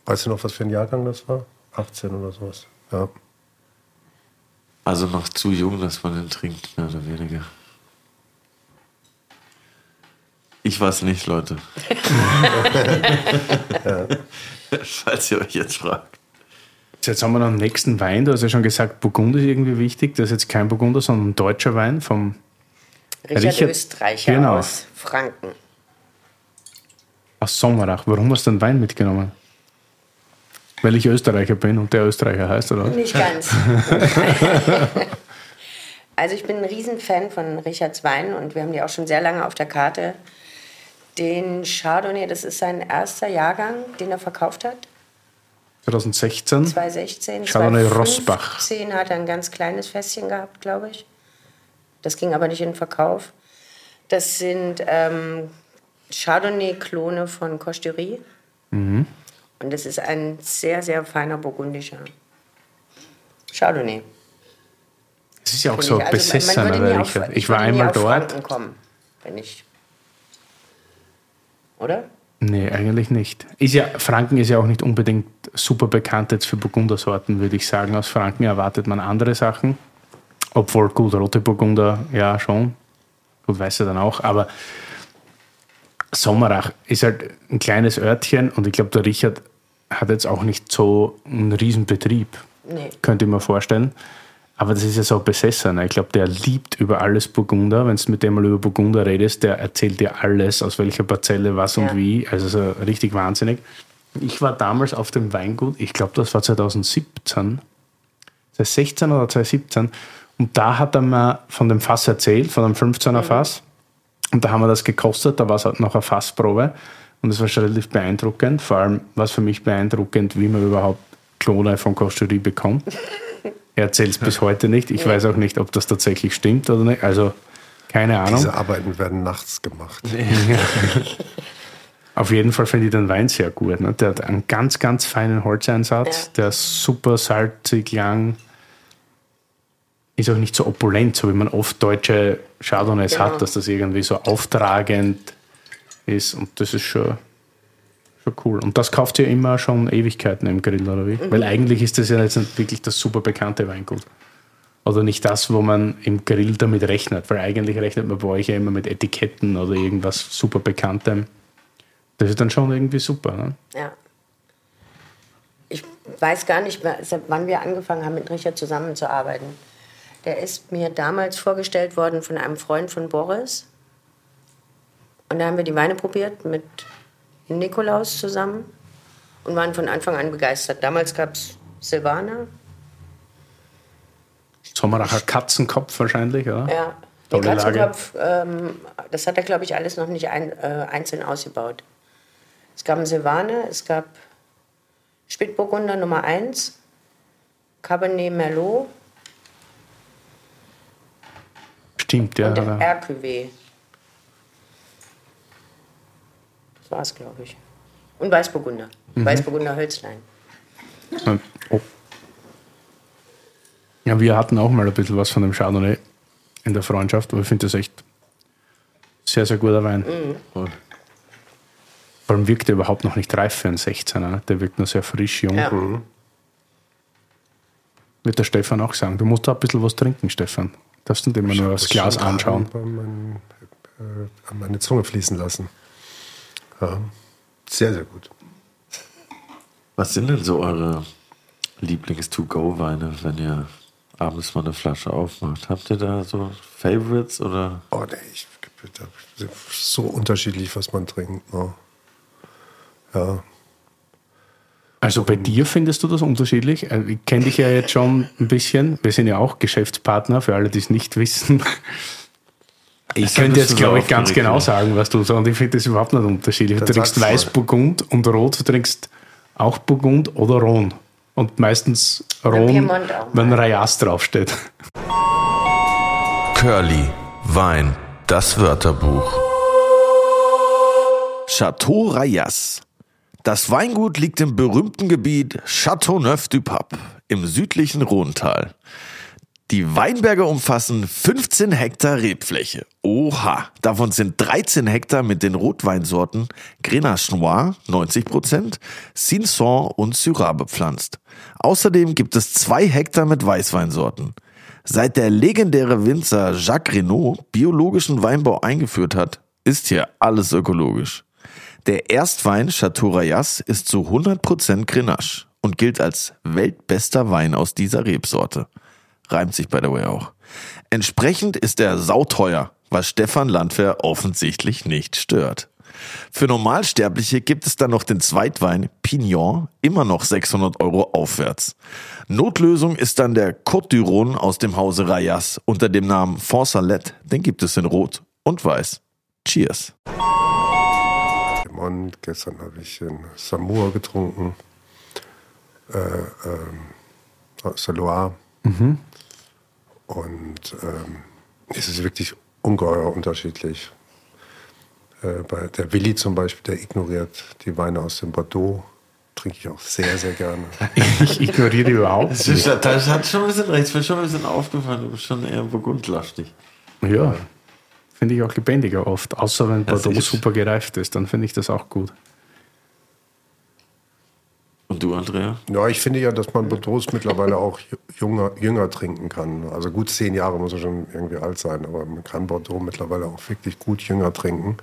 Weißt du noch, was für ein Jahrgang das war? 18 oder sowas. Ja. Also noch zu jung, dass man den trinkt, mehr oder weniger. Ich weiß nicht, Leute. Falls ihr euch jetzt fragt. Jetzt haben wir noch den nächsten Wein. Du hast ja schon gesagt, Burgund ist irgendwie wichtig. Das ist jetzt kein Burgunder, sondern ein deutscher Wein vom Richard, Richard- Österreicher genau. aus Franken. aus Sommerach. Warum hast du den Wein mitgenommen? Weil ich Österreicher bin und der Österreicher heißt, oder? Nicht ganz. also ich bin ein Riesenfan von Richards Wein und wir haben die auch schon sehr lange auf der Karte. Den Chardonnay, das ist sein erster Jahrgang, den er verkauft hat. 2016. 2016. Chardonnay Rossbach. 2015 hat er ein ganz kleines Fässchen gehabt, glaube ich. Das ging aber nicht in den Verkauf. Das sind ähm, Chardonnay-Klone von Costerie. Mhm. Und das ist ein sehr, sehr feiner burgundischer Chardonnay. Es ist ja auch finde so ich. Also man- besessener, Richard. Ich war einmal dort. Kommen, wenn ich. Oder? Nee, eigentlich nicht. Ist ja, Franken ist ja auch nicht unbedingt super bekannt jetzt für Burgundersorten, würde ich sagen. Aus Franken erwartet man andere Sachen. Obwohl, gut, rote Burgunder, ja schon. Gut, weiß er dann auch. Aber Sommerach ist halt ein kleines Örtchen und ich glaube, der Richard hat jetzt auch nicht so einen riesen Betrieb. Nee. Könnte ich mir vorstellen. Aber das ist ja so besessen. Ich glaube, der liebt über alles Burgunder. Wenn du mit dem mal über Burgunder redest, der erzählt dir alles, aus welcher Parzelle, was und Ja. wie. Also so richtig wahnsinnig. Ich war damals auf dem Weingut, ich glaube, das war 2017, 2016 oder 2017. Und da hat er mir von dem Fass erzählt, von einem 15er Fass. Und da haben wir das gekostet, da war es halt noch eine Fassprobe. Und das war schon relativ beeindruckend. Vor allem war es für mich beeindruckend, wie man überhaupt Klone von Costerie bekommt. Er erzählt es bis heute nicht. Ich weiß auch nicht, ob das tatsächlich stimmt oder nicht. Also keine Ahnung. Diese Arbeiten werden nachts gemacht. Auf jeden Fall finde ich den Wein sehr gut. Ne? Der hat einen ganz, ganz feinen Holzeinsatz. Ja. Der ist super salzig, lang. Ist auch nicht so opulent, so wie man oft deutsche Chardonnays Genau. hat, dass das irgendwie so auftragend ist. Und das ist schon, schon cool. Und das kauft ihr immer schon Ewigkeiten im Grill, oder wie? Weil eigentlich ist das ja jetzt nicht wirklich das super bekannte Weingut. Oder nicht das, wo man im Grill damit rechnet. Weil eigentlich rechnet man bei euch ja immer mit Etiketten oder irgendwas super Bekanntem. Das ist dann schon irgendwie super. Ne? Ja. Ich weiß gar nicht, seit wann wir angefangen haben, mit Richard zusammenzuarbeiten. Der ist mir damals vorgestellt worden von einem Freund von Boris. Und da haben wir die Weine probiert mit Nikolaus zusammen und waren von Anfang an begeistert. Damals gab es Silvaner. Sommeracher Katzenkopf wahrscheinlich, oder? Ja. Der. Katzenkopf, ähm, das hat er, glaube ich, alles noch nicht ein, äh, einzeln ausgebaut. Es gab einen Silvaner, es gab Spätburgunder Nummer 1, Cabernet Merlot Stimmt, ja. und RQW. Das war's, glaube ich. Und Weißburgunder. Weißburgunder Hölzlein. Oh. Ja, wir hatten auch mal ein bisschen was von dem Chardonnay in der Freundschaft, aber ich finde das echt sehr, sehr guter Wein. Vor allem wirkt er überhaupt noch nicht reif für einen 16er. Der wirkt noch sehr frisch, jung. Ja. Wird der Stefan auch sagen. Du musst da ein bisschen was trinken, Stefan. Darfst du dir immer nur das Glas anschauen. äh, an meine Zunge fließen lassen. Ja. Sehr, sehr gut. Was sind denn so eure Lieblings-to-go-Weine, wenn ihr abends mal eine Flasche aufmacht? Habt ihr da so Favorites oder? Oh, nee, ich, so unterschiedlich, was man trinkt. Ne? Ja, Also bei dir findest du das unterschiedlich? Äh, Ich kenne dich ja jetzt schon ein bisschen. Wir sind ja auch Geschäftspartner, für alle, die es nicht wissen. Ich sag, könnte jetzt, du glaube ich, ganz genau ja. sagen, was du sagst. Und ich finde das überhaupt nicht unterschiedlich. Du Dann trinkst sag's mal. Weißburgund und Rot, du trinkst auch Burgund oder Rhone. Und meistens Rhone, wenn. Rayas draufsteht. Curly, Wein, das Wörterbuch. Chateau Rayas. Das Weingut liegt im berühmten Gebiet Châteauneuf-du-Pape im südlichen Rhontal. Die Weinberge umfassen 15 Hektar Rebfläche. Oha, davon sind 13 Hektar mit den Rotweinsorten Grenache Noir 90%, Cinsault und Syrah bepflanzt. Außerdem gibt es zwei Hektar mit Weißweinsorten. Seit der legendäre Winzer Jacques Renaud biologischen Weinbau eingeführt hat, ist hier alles ökologisch. Der Erstwein Chateau Rayas ist zu 100% Grenache und gilt als weltbester Wein aus dieser Rebsorte. Reimt sich by the way auch. Entsprechend ist er sauteuer, was Stefan Landwehr offensichtlich nicht stört. Für Normalsterbliche gibt es dann noch den Zweitwein Pignon, immer noch 600 Euro aufwärts. Notlösung ist dann der Côte du Rhône aus dem Hause Rayas unter dem Namen Font Salette. Den gibt es in Rot und Weiß. Cheers. Und gestern habe ich in Samoa getrunken. Äh, ähm, aus der Loire. Und ähm, es ist wirklich ungeheuer unterschiedlich. Äh, bei der Willi zum Beispiel, der ignoriert die Weine aus dem Bordeaux. Trinke ich auch sehr, sehr gerne. Ich ignoriere die überhaupt nicht. Das hat schon ein bisschen recht, ist mir schon ein bisschen aufgefallen, du bist schon eher burgundlastig. Ja, finde ich auch lebendiger oft. Außer wenn Das Bordeaux super gereift ist, dann finde ich das auch gut. Und du, Andrea? Ja, ich finde ja, dass man Bordeaux mittlerweile auch jünger, jünger trinken kann. Also gut zehn Jahre muss er schon irgendwie alt sein, aber man kann Bordeaux mittlerweile auch wirklich gut jünger trinken.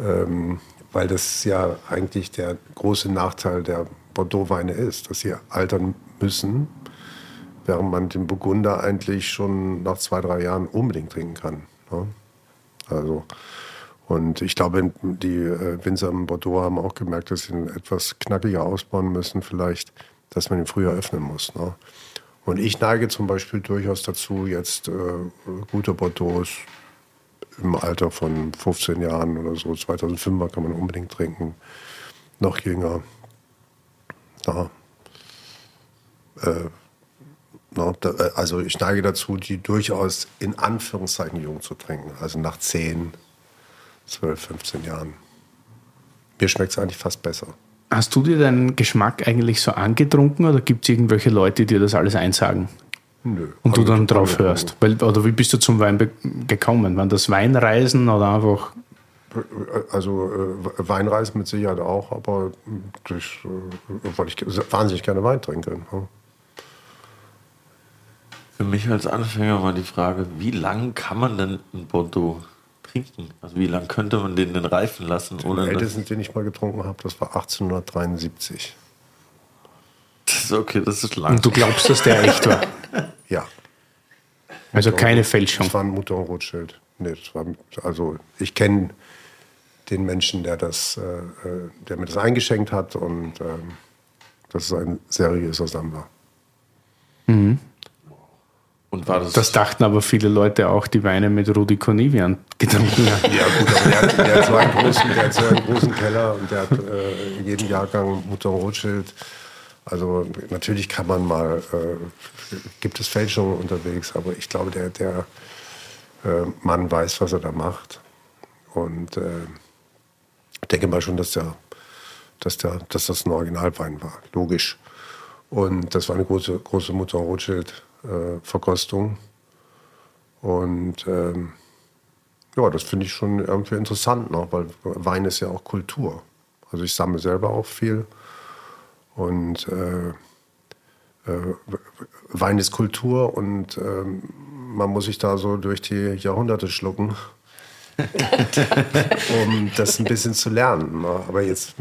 Ähm, weil das ja eigentlich der große Nachteil der Bordeaux-Weine ist, dass sie altern müssen, während man den Burgunder eigentlich schon nach zwei, drei Jahren unbedingt trinken kann. Ne? Also, und ich glaube, die äh, Winzer in Bordeaux haben auch gemerkt, dass sie ihn etwas knackiger ausbauen müssen, vielleicht, dass man ihn früher öffnen muss. Ne? Und ich neige zum Beispiel durchaus dazu, jetzt äh, gute Bordeaux im Alter von 15 Jahren oder so, 2005er kann man unbedingt trinken, noch jünger. Ja. Äh, na, da, äh, also ich neige dazu, die durchaus in Anführungszeichen jung zu trinken, also nach 10, 12, 15 Jahren. Mir schmeckt es eigentlich fast besser. Hast du dir deinen Geschmack eigentlich so angetrunken oder gibt es irgendwelche Leute, die dir das alles einsagen? Nö. Und du dann drauf hörst? Weil, oder wie bist du zum Wein gekommen? Waren das Weinreisen oder einfach. Also äh, Weinreisen mit Sicherheit auch, aber das, äh, weil ich wahnsinnig gerne Wein trinke. Ne? Für mich als Anfänger war die Frage, wie lange kann man denn ein Bordeaux trinken? Also wie lange könnte man den denn reifen lassen? Den Ohne ältesten, den ich mal getrunken habe, das war 1873. das ist okay, das ist lang. Und du glaubst, dass der echt war? Ja. Also keine Fälschung. Das war ein Mutter und Rothschild. Nee, das war, also ich kenne den Menschen, der, das, äh, äh, der mir das eingeschenkt hat und ähm, das ist ein seriöser Sammler. Und Und war das, das dachten aber viele Leute auch, die Weine mit Rudi Cornivian getrunken haben. Ja gut, aber der hat, der hat, so, einen großen, der hat so einen großen Keller und der hat äh, jeden Jahrgang Mutter Rothschild. Also natürlich kann man mal, äh, gibt es Fälschungen unterwegs, aber ich glaube, der, der äh, Mann weiß, was er da macht. Und äh, ich denke mal schon, dass, der, dass, der, dass das ein Originalwein war, logisch. Und das war eine große, große Mutter Rothschild-Verkostung. Äh, und ähm, ja, das finde ich schon irgendwie interessant noch, weil Wein ist ja auch Kultur. Also ich sammle selber auch viel. Und äh, äh, Wein ist Kultur und äh, man muss sich da so durch die Jahrhunderte schlucken, um das ein bisschen zu lernen. Ne? Aber jetzt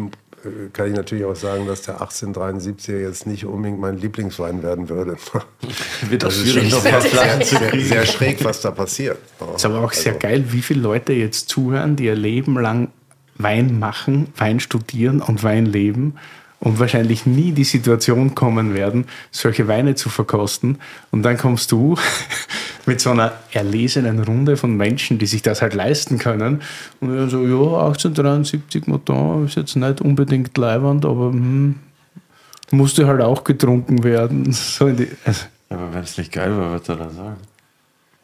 kann ich natürlich auch sagen, dass der 1873er jetzt nicht unbedingt mein Lieblingswein werden würde. Wird das ist schwierig, sehr, sehr, sehr, sehr, schräg, was da passiert. Es ist aber auch also. sehr geil, wie viele Leute jetzt zuhören, die ihr Leben lang Wein machen, Wein studieren und Wein leben und wahrscheinlich nie die Situation kommen werden, solche Weine zu verkosten. Und dann kommst du mit so einer erlesenen Runde von Menschen, die sich das halt leisten können. Und dann so, ja, 1873 Mouton ist jetzt nicht unbedingt leiwand, aber hm, musste halt auch getrunken werden. So die, also. Aber wenn es nicht geil war, wird er da sagen.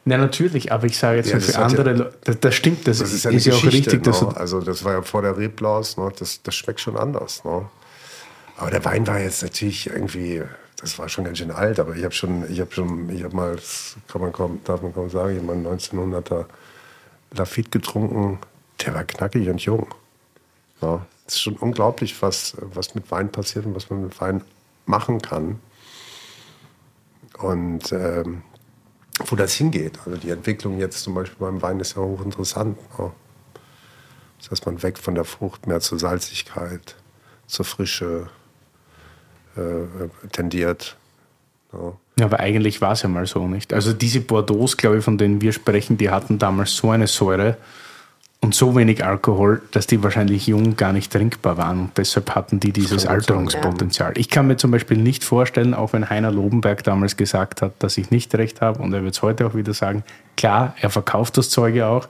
Ja, natürlich, aber ich sage jetzt ja, für andere, ja, das, das, stimmt, das, das ist, ja, ist ja auch richtig. No? also das war ja vor der Reblaus, no? das, das schmeckt schon anders. No? Aber der Wein war jetzt natürlich irgendwie, das war schon ganz schön alt, aber ich habe schon, ich habe schon, ich habe mal, das kann man kaum, darf man kaum sagen, ich habe mal 1900er Lafitte getrunken, der war knackig und jung. Ja, es ist schon unglaublich, was, was mit Wein passiert und was man mit Wein machen kann. Und ähm, wo das hingeht. Also die Entwicklung jetzt zum Beispiel beim Wein ist ja hochinteressant. Ja. Das heißt, man weg von der Frucht mehr zur Salzigkeit, zur Frische, äh, tendiert. Ja. ja. aber eigentlich war es ja mal so, nicht? Also diese Bordeaux, glaube ich, von denen wir sprechen, die hatten damals so eine Säure und so wenig Alkohol, dass die wahrscheinlich jung gar nicht trinkbar waren. Und deshalb hatten die dieses Alterungspotenzial. Ich kann mir zum Beispiel nicht vorstellen, auch wenn Heiner Lobenberg damals gesagt hat, dass ich nicht recht habe, und er wird es heute auch wieder sagen, klar, er verkauft das Zeug ja auch,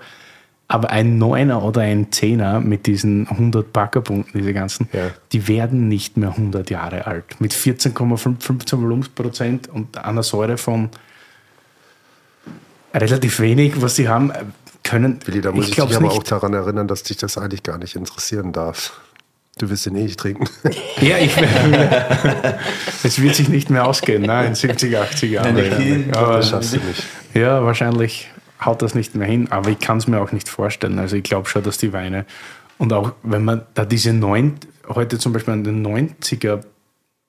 aber ein Neuner oder ein Zehner mit diesen 100 Packerpunkten, diese ganzen, ja. die werden nicht mehr 100 Jahre alt. Mit 14,15 Volumensprozent und einer Säure von relativ wenig, was sie haben, können. Willi, da muss ich, ich dich aber nicht. auch daran erinnern, dass dich das eigentlich gar nicht interessieren darf. Du wirst ihn eh nicht trinken. Ja, ich Es wird sich nicht mehr ausgehen, nein, in 70, 80 Jahren. Nein, das schaffst du nicht. Ja, wahrscheinlich haut das nicht mehr hin, aber ich kann es mir auch nicht vorstellen. Also ich glaube schon, dass die Weine und auch wenn man da diese neun, heute zum Beispiel an den 90er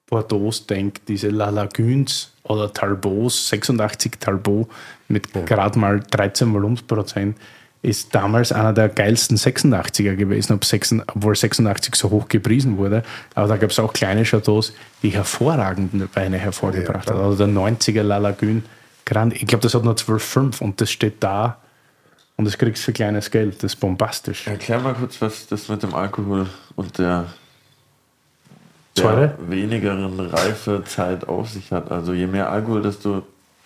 Bordeaux denkt, diese La Lagunes oder Talbots, 86 Talbot mit ja. gerade mal 13 Volumensprozent, ist damals einer der geilsten 86er gewesen, obwohl 86 so hoch gepriesen wurde. Aber da gab es auch kleine Chateaus, die hervorragende Weine hervorgebracht ja, haben. Also der 90er La Lagune Grand, ich glaube, das hat nur 12,5 und das steht da und das kriegst du für kleines Geld. Das ist bombastisch. Erklär mal kurz, was das mit dem Alkohol und der, der wenigeren Reifezeit auf sich hat. Also je mehr Alkohol, desto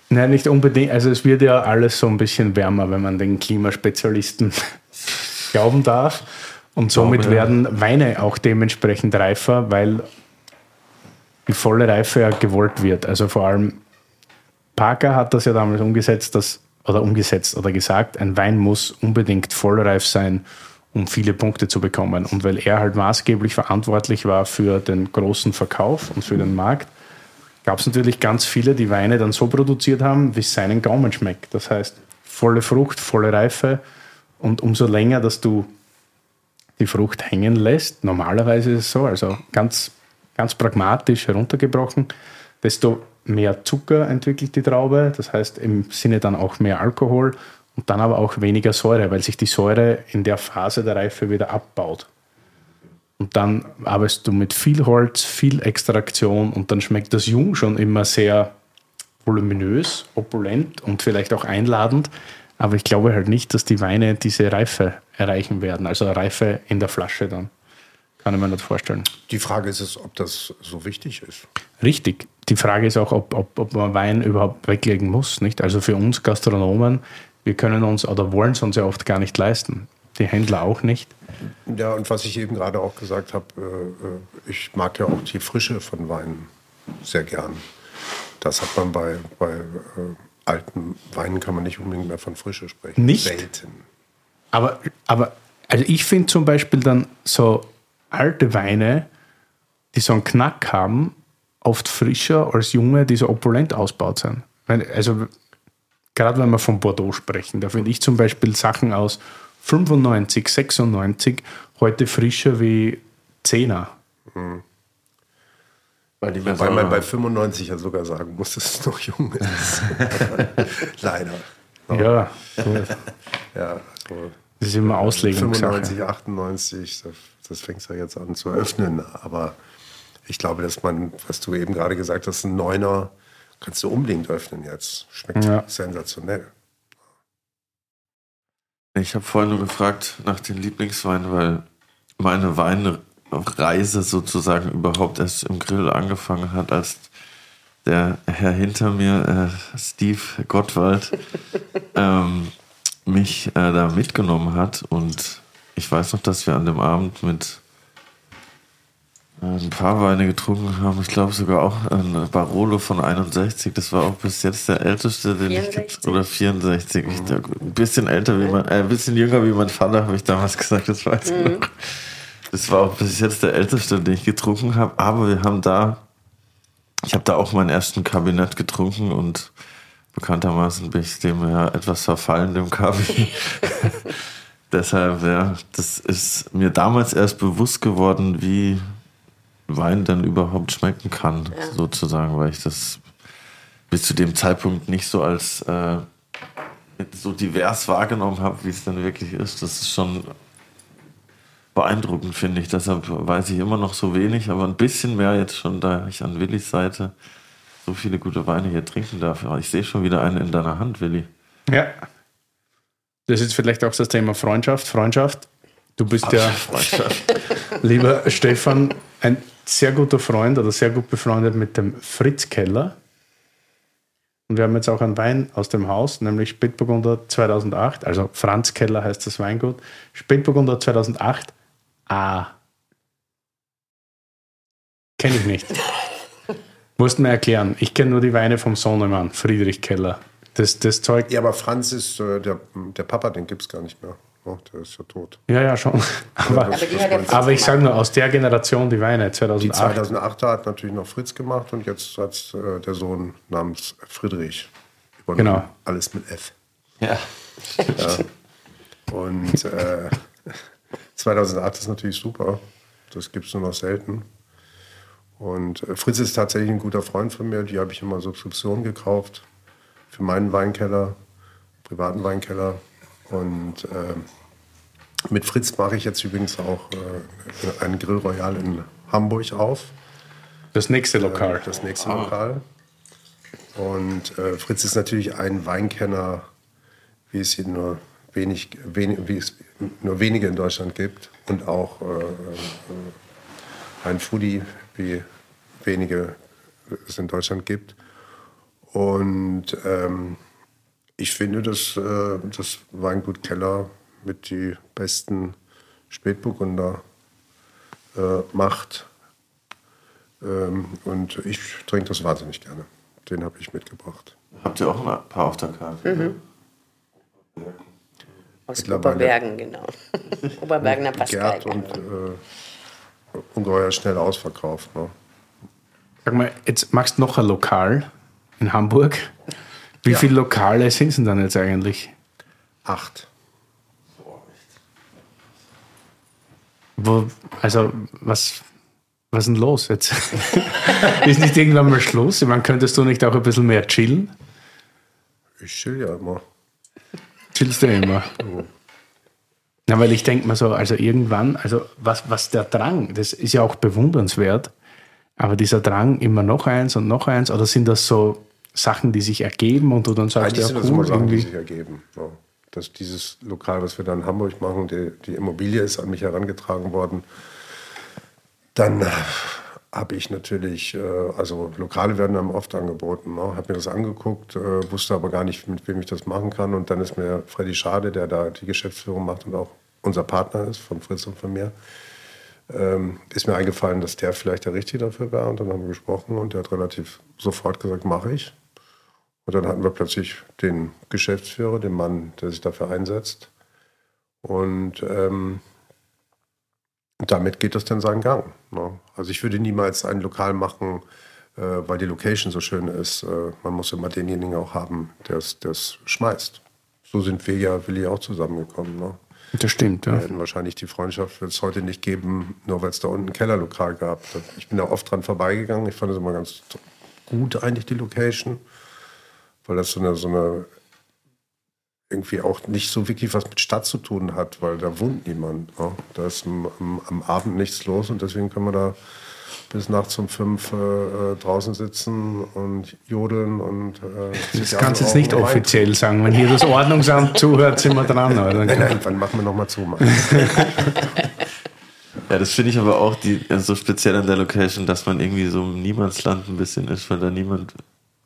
Nein, nicht unbedingt. Also es wird ja alles so ein bisschen wärmer, wenn man den Klimaspezialisten glauben darf. Und somit werden Weine auch dementsprechend reifer, weil die volle Reife ja gewollt wird. Also vor allem Parker hat das ja damals umgesetzt, dass, oder umgesetzt oder gesagt, ein Wein muss unbedingt vollreif sein, um viele Punkte zu bekommen. Und weil er halt maßgeblich verantwortlich war für den großen Verkauf und für den Markt, gab es natürlich ganz viele, die Weine dann so produziert haben, wie es seinen Gaumen schmeckt. Das heißt, volle Frucht, volle Reife und umso länger, dass du die Frucht hängen lässt, normalerweise ist es so, also ganz, ganz pragmatisch heruntergebrochen, desto mehr Zucker entwickelt die Traube, das heißt im Sinne dann auch mehr Alkohol und dann aber auch weniger Säure, weil sich die Säure in der Phase der Reife wieder abbaut. Und dann arbeitest du mit viel Holz, viel Extraktion und dann schmeckt das Jung schon immer sehr voluminös, opulent und vielleicht auch einladend. Aber ich glaube halt nicht, dass die Weine diese Reife erreichen werden, also Reife in der Flasche dann. Kann ich mir nicht vorstellen. Die Frage ist es, ob das so wichtig ist. Richtig. Die Frage ist auch, ob, ob, ob man Wein überhaupt weglegen muss. Nicht? Also für uns Gastronomen, wir können uns oder wollen es uns ja oft gar nicht leisten. Die Händler auch nicht. Ja, und was ich eben gerade auch gesagt habe, äh, äh, ich mag ja auch die Frische von Weinen sehr gern. Das hat man bei, bei äh, alten Weinen kann man nicht unbedingt mehr von Frische sprechen. Nicht? Selten. Aber, aber also ich finde zum Beispiel dann so alte Weine, die so einen Knack haben, oft frischer als junge, die so opulent ausgebaut sind. Also gerade wenn wir von Bordeaux sprechen, da finde ich zum Beispiel Sachen aus 95, 96 heute frischer wie 10er. Weil die Weil man bei haben. 95 ja sogar sagen muss, dass es noch jung ist. Leider. Ja, Ja, so das ist immer Auslegungssache. 95, 98, das, das fängt ja jetzt an zu öffnen. Aber ich glaube, dass man, was du eben gerade gesagt hast, ein Neuner kannst du unbedingt öffnen jetzt. Schmeckt Ja. sensationell. Ich habe vorhin nur gefragt nach den Lieblingsweinen, weil meine Weinreise sozusagen überhaupt erst im Grill angefangen hat, als der Herr hinter mir, äh, Steve Gottwald, ähm, mich äh, da mitgenommen hat. Und ich weiß noch, dass wir an dem Abend mit ein paar Weine getrunken haben. Ich glaube sogar auch ein Barolo von 61. Das war auch bis jetzt der älteste, den ich 64? get- oder 64. Ich, glaub, ein bisschen älter wie mein, äh, ein bisschen jünger wie mein Vater, habe ich damals gesagt. Das weiß ich noch. Das war auch bis jetzt der älteste, den ich getrunken habe. Aber wir haben da, ich habe da auch meinen ersten Kabinett getrunken und bekanntermaßen bin ich dem ja etwas verfallen, dem Kabi. Deshalb, ja, das ist mir damals erst bewusst geworden, wie Wein dann überhaupt schmecken kann, sozusagen, weil ich das bis zu dem Zeitpunkt nicht so als äh, so divers wahrgenommen habe, wie es dann wirklich ist. Das ist schon beeindruckend, finde ich. Deshalb weiß ich immer noch so wenig, aber ein bisschen mehr jetzt schon, da ich an Willis Seite so viele gute Weine hier trinken darf. Aber ich sehe schon wieder einen in deiner Hand, Willi. Ja. Das ist vielleicht auch das Thema Freundschaft. Freundschaft. Du bist ja, lieber Stefan, ein sehr guter Freund oder sehr gut befreundet mit dem Fritz Keller. Und wir haben jetzt auch einen Wein aus dem Haus, nämlich Spätburgunder 2008. Also Franz Keller heißt das Weingut. Spätburgunder 2008 A. Kenne ich nicht. Musst mir erklären. Ich kenne nur die Weine vom Sohnemann, Friedrich Keller. Das, das Zeug Ja, aber Franz ist äh, der, der Papa, den gibt es gar nicht mehr. Oh, der ist ja tot. Ja, ja, schon. Aber, das- Aber er aber ich sage nur, aus der Generation die Weine, Die 2008. 2008er hat natürlich noch Fritz gemacht und jetzt hat äh, der Sohn namens Friedrich. übernommen. Genau. Alles mit F. Ja. Und äh, 2008 ist natürlich super. Das gibt es nur noch selten. Und äh, Fritz ist tatsächlich ein guter Freund von mir. Die habe ich immer Subskription gekauft für meinen Weinkeller, privaten Weinkeller. Und äh, mit Fritz mache ich jetzt übrigens auch äh, einen Grill Royal in Hamburg auf. Das nächste Lokal. Das nächste Lokal. Und äh, Fritz ist natürlich ein Weinkenner, wie es ihn nur wenig, wenig, wie es nur wenige in Deutschland gibt. Und auch äh, äh, ein Foodie, wie wenige es in Deutschland gibt. Und ähm, ich finde, dass äh, das Weingut Keller mit die besten Spätburgunder äh, macht. Ähm, und ich trinke das wahnsinnig gerne. Den habe ich mitgebracht. Habt ihr auch ein paar auf der Karte? ne? Aus Oberbergen, genau. Oberbergener Pascal. Gerd und äh, ungeheuer schnell ausverkauft. Ne? Sag mal, jetzt machst du noch ein Lokal in Hamburg. Wie viele Lokale sind es denn dann jetzt eigentlich? Acht. Wo, also, was, was ist denn los jetzt? ist nicht irgendwann mal Schluss? Ich meine, könntest du nicht auch ein bisschen mehr chillen? Ich chill ja immer. Chillst du immer? Na, weil ich denke mal so, also irgendwann, also was, was der Drang, das ist ja auch bewundernswert, aber dieser Drang immer noch eins und noch eins, oder sind das so Sachen, die sich ergeben und du dann sagst, Eigentlich ja sind das cool, Sachen, die sich ergeben. Ja. Dass dieses Lokal, was wir da in Hamburg machen, die, die Immobilie ist an mich herangetragen worden. Dann äh, habe ich natürlich, äh, also Lokale werden einem oft angeboten. Ne? Habe mir das angeguckt, äh, wusste aber gar nicht, mit wem ich das machen kann. Und dann ist mir Freddy Schade, der da die Geschäftsführung macht und auch unser Partner ist, von Fritz und von mir, ähm, ist mir eingefallen, dass der vielleicht der Richtige dafür wäre. Und dann haben wir gesprochen und der hat relativ sofort gesagt, mache ich. Und dann hatten wir plötzlich den Geschäftsführer, den Mann, der sich dafür einsetzt. Und ähm, damit geht das dann seinen Gang. Ne? Also ich würde niemals ein Lokal machen, äh, weil die Location so schön ist. Äh, man muss immer denjenigen auch haben, der es schmeißt. So sind wir ja, Willi, auch zusammengekommen. Ne? Das stimmt, ja. Wir hätten wahrscheinlich die Freundschaft wird es heute nicht geben, nur weil es da unten ein Kellerlokal gab. Ich bin da oft dran vorbeigegangen. Ich fand es immer ganz gut eigentlich, die Location. Weil das so eine, so eine irgendwie auch nicht so wirklich was mit Stadt zu tun hat, weil da wohnt niemand. Ne? Da ist am, am, am, Abend nichts los und deswegen können wir da bis nachts um fünf äh, äh draußen sitzen und jodeln und äh, Das kannst du jetzt nicht offiziell rein. sagen. Wenn hier das Ordnungsamt zuhört, sind wir dran. Oder? Nein, nein, dann machen wir nochmal zu. ja, das finde ich aber auch die, so speziell an der Location, dass man irgendwie so im Niemandsland ein bisschen ist, weil da niemand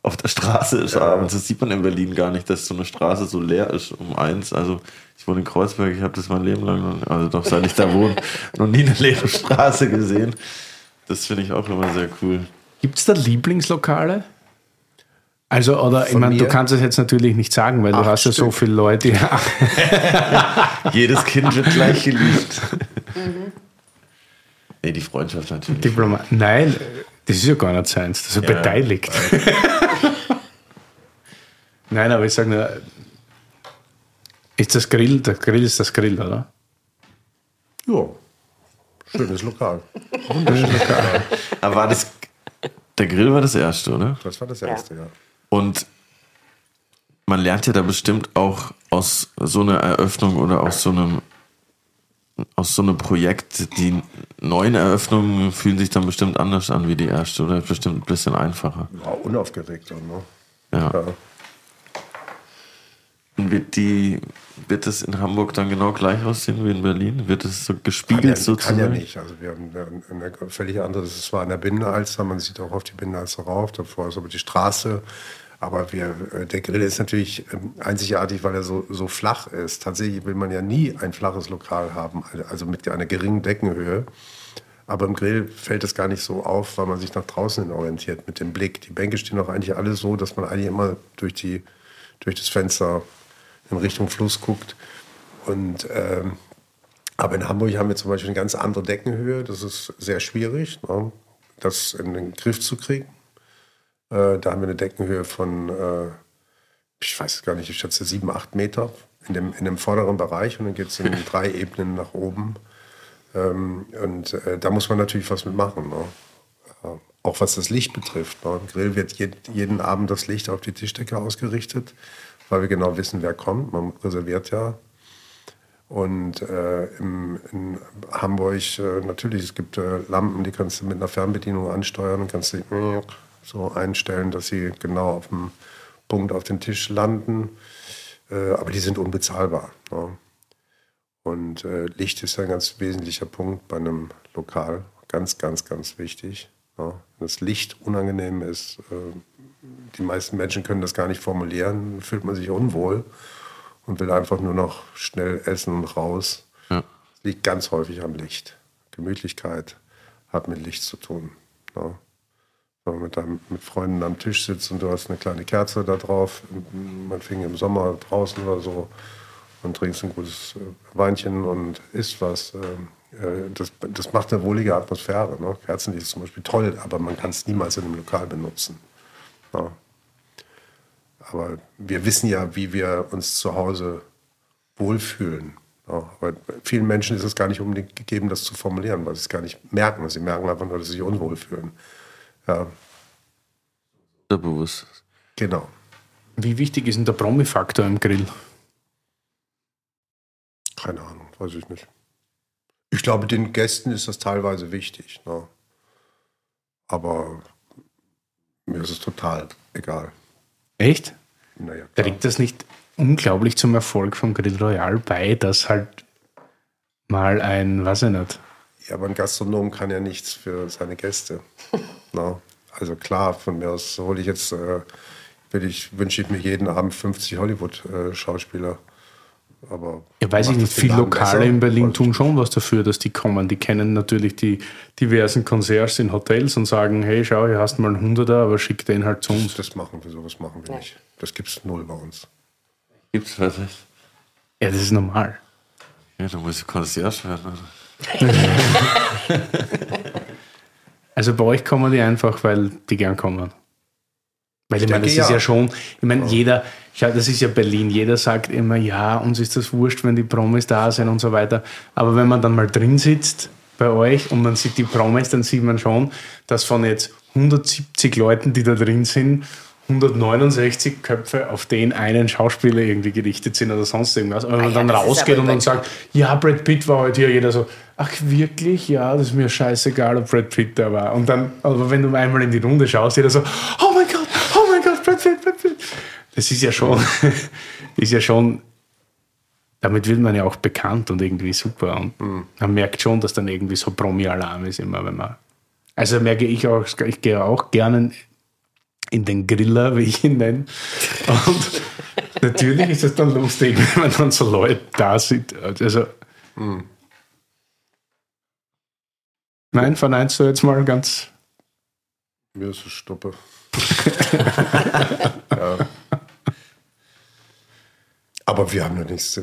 auf der Straße ist ja. abends. Das sieht man in Berlin gar nicht, dass so eine Straße so leer ist um eins. Also ich wohne in Kreuzberg, ich habe das mein Leben lang, also doch seit ich da wohne, noch nie eine leere Straße gesehen. Das finde ich auch immer sehr cool. Gibt es da Lieblingslokale? Also, oder Von ich meine, du kannst es jetzt natürlich nicht sagen, weil Acht du hast ja so viele Leute. Ja. Jedes Kind wird gleich geliebt. Mhm. Nee, die Freundschaft natürlich. Diploma Nein, das ist ja gar nicht seins, das ist ja, ja beteiligt. Nein, aber ich sage nur, ist das Grill, der Grill ist das Grill, oder? Ja, schönes Lokal. Wunderschönes Lokal. aber war das, der Grill war das erste, oder? Das war das erste, ja. ja. Und man lernt ja da bestimmt auch aus so einer Eröffnung oder aus so einem aus so einem Projekt, die neuen Eröffnungen fühlen sich dann bestimmt anders an wie die erste oder bestimmt ein bisschen einfacher. Ja, unaufgeregter, ne? Ja. ja. Wird, die, wird es in Hamburg dann genau gleich aussehen wie in Berlin? Wird es so gespiegelt kann ja, sozusagen? Kann ja nicht. Also wir haben eine völlig andere, das war an der Bindenalster, man sieht auch auf die Bindenalster rauf, davor ist aber die Straße. Aber wir, äh, der Grill ist natürlich ähm, einzigartig, weil er so, so flach ist. Tatsächlich will man ja nie ein flaches Lokal haben, also mit einer geringen Deckenhöhe. Aber im Grill fällt es gar nicht so auf, weil man sich nach draußen hin orientiert mit dem Blick. Die Bänke stehen auch eigentlich alle so, dass man eigentlich immer durch, die, durch das Fenster in Richtung Fluss guckt. Und, ähm, aber in Hamburg haben wir zum Beispiel eine ganz andere Deckenhöhe. Das ist sehr schwierig, ne, das in den Griff zu kriegen. Äh, da haben wir eine Deckenhöhe von, äh, ich weiß gar nicht, ich schätze sieben, acht Meter in dem, in dem vorderen Bereich und dann geht es in drei Ebenen nach oben. Ähm, und äh, da muss man natürlich was mitmachen. Ne? Äh, auch was das Licht betrifft. Ne? Im Grill wird je, jeden Abend das Licht auf die Tischdecke ausgerichtet, weil wir genau wissen, wer kommt. Man reserviert ja. Und äh, im, in Hamburg äh, natürlich, es gibt äh, Lampen, die kannst du mit einer Fernbedienung ansteuern und kannst du so einstellen, dass sie genau auf dem Punkt auf den Tisch landen. Äh, aber die sind unbezahlbar. Ne? Und äh, Licht ist ein ganz wesentlicher Punkt bei einem Lokal. Ganz, ganz, ganz wichtig. Ne? Wenn das Licht unangenehm ist, äh, die meisten Menschen können das gar nicht formulieren, fühlt man sich unwohl und will einfach nur noch schnell essen und raus. Ja. Das liegt ganz häufig am Licht. Gemütlichkeit hat mit Licht zu tun. Ne? Wenn man mit, deinem, mit Freunden am Tisch sitzt und du hast eine kleine Kerze da drauf, man fing im Sommer draußen oder so und trinkst ein gutes äh, Weinchen und isst was. Äh, äh, das, das macht eine wohlige Atmosphäre. Ne? Kerzenlicht ist zum Beispiel toll, aber man kann es niemals in einem Lokal benutzen. Ja. Aber wir wissen ja, wie wir uns zu Hause wohlfühlen. Ja, aber vielen Menschen ist es gar nicht unbedingt gegeben, das zu formulieren, weil sie es gar nicht merken. Sie merken einfach nur, dass sie sich unwohl fühlen. Ja. Bewusst. Genau. Wie wichtig ist denn der Promi-Faktor im Grill? Keine Ahnung, weiß ich nicht. Ich glaube, den Gästen ist das teilweise wichtig. Ne? Aber mir ist es total egal. Echt? Naja, Trägt das nicht unglaublich zum Erfolg von Grill Royal bei, dass halt mal ein, weiß ich nicht, Ja, aber ein Gastronom kann ja nichts für seine Gäste. Na, also klar, von mir aus hole ich jetzt, äh, will ich, wünsche ich mir jeden Abend 50 Hollywood-Schauspieler. Aber Ja, weiß ich nicht, viele Lokale besser? in Berlin tun ich schon was dafür, dass die kommen. Die kennen natürlich die diversen Concierges in Hotels und sagen, hey, schau, hier hast du mal einen Hunderter, aber schick den halt zu uns. Das machen wir, sowas machen wir nicht. Das gibt es null bei uns. Gibt's was nicht? Ja, das ist normal. Ja, du musst Concierge werden. Also bei euch kommen die einfach, weil die gern kommen. Weil ich, meine, das denke, ist ja. ja schon, ich meine, jeder, schau, das ist ja Berlin, jeder sagt immer, ja, uns ist das wurscht, wenn die Promis da sind und so weiter. Aber wenn man dann mal drin sitzt bei euch und man sieht die Promis, dann sieht man schon, dass von jetzt 170 Leuten, die da drin sind, 169 Köpfe auf den einen Schauspieler irgendwie gerichtet sind oder sonst irgendwas. Aber wenn man Ah ja, dann rausgeht und dann sagt, ja, Brad Pitt war heute hier, jeder so, ach wirklich? Ja, das ist mir scheißegal, ob Brad Pitt da war. Und dann, aber wenn du einmal in die Runde schaust, jeder so, oh mein Gott, oh mein Gott, Brad Pitt, Brad Pitt. Das ist ja schon, ist ja schon, damit wird man ja auch bekannt und irgendwie super. Und man merkt schon, dass dann irgendwie so Promi-Alarm ist immer, wenn man, also merke ich auch, ich gehe auch gerne in den Griller, wie ich ihn nenne. Und natürlich ist es dann lustig, wenn man dann so Leute da sieht. Also, Nein, verneinst du jetzt mal ganz. Mir ist es Stuppe. ja. Aber wir haben ja nichts.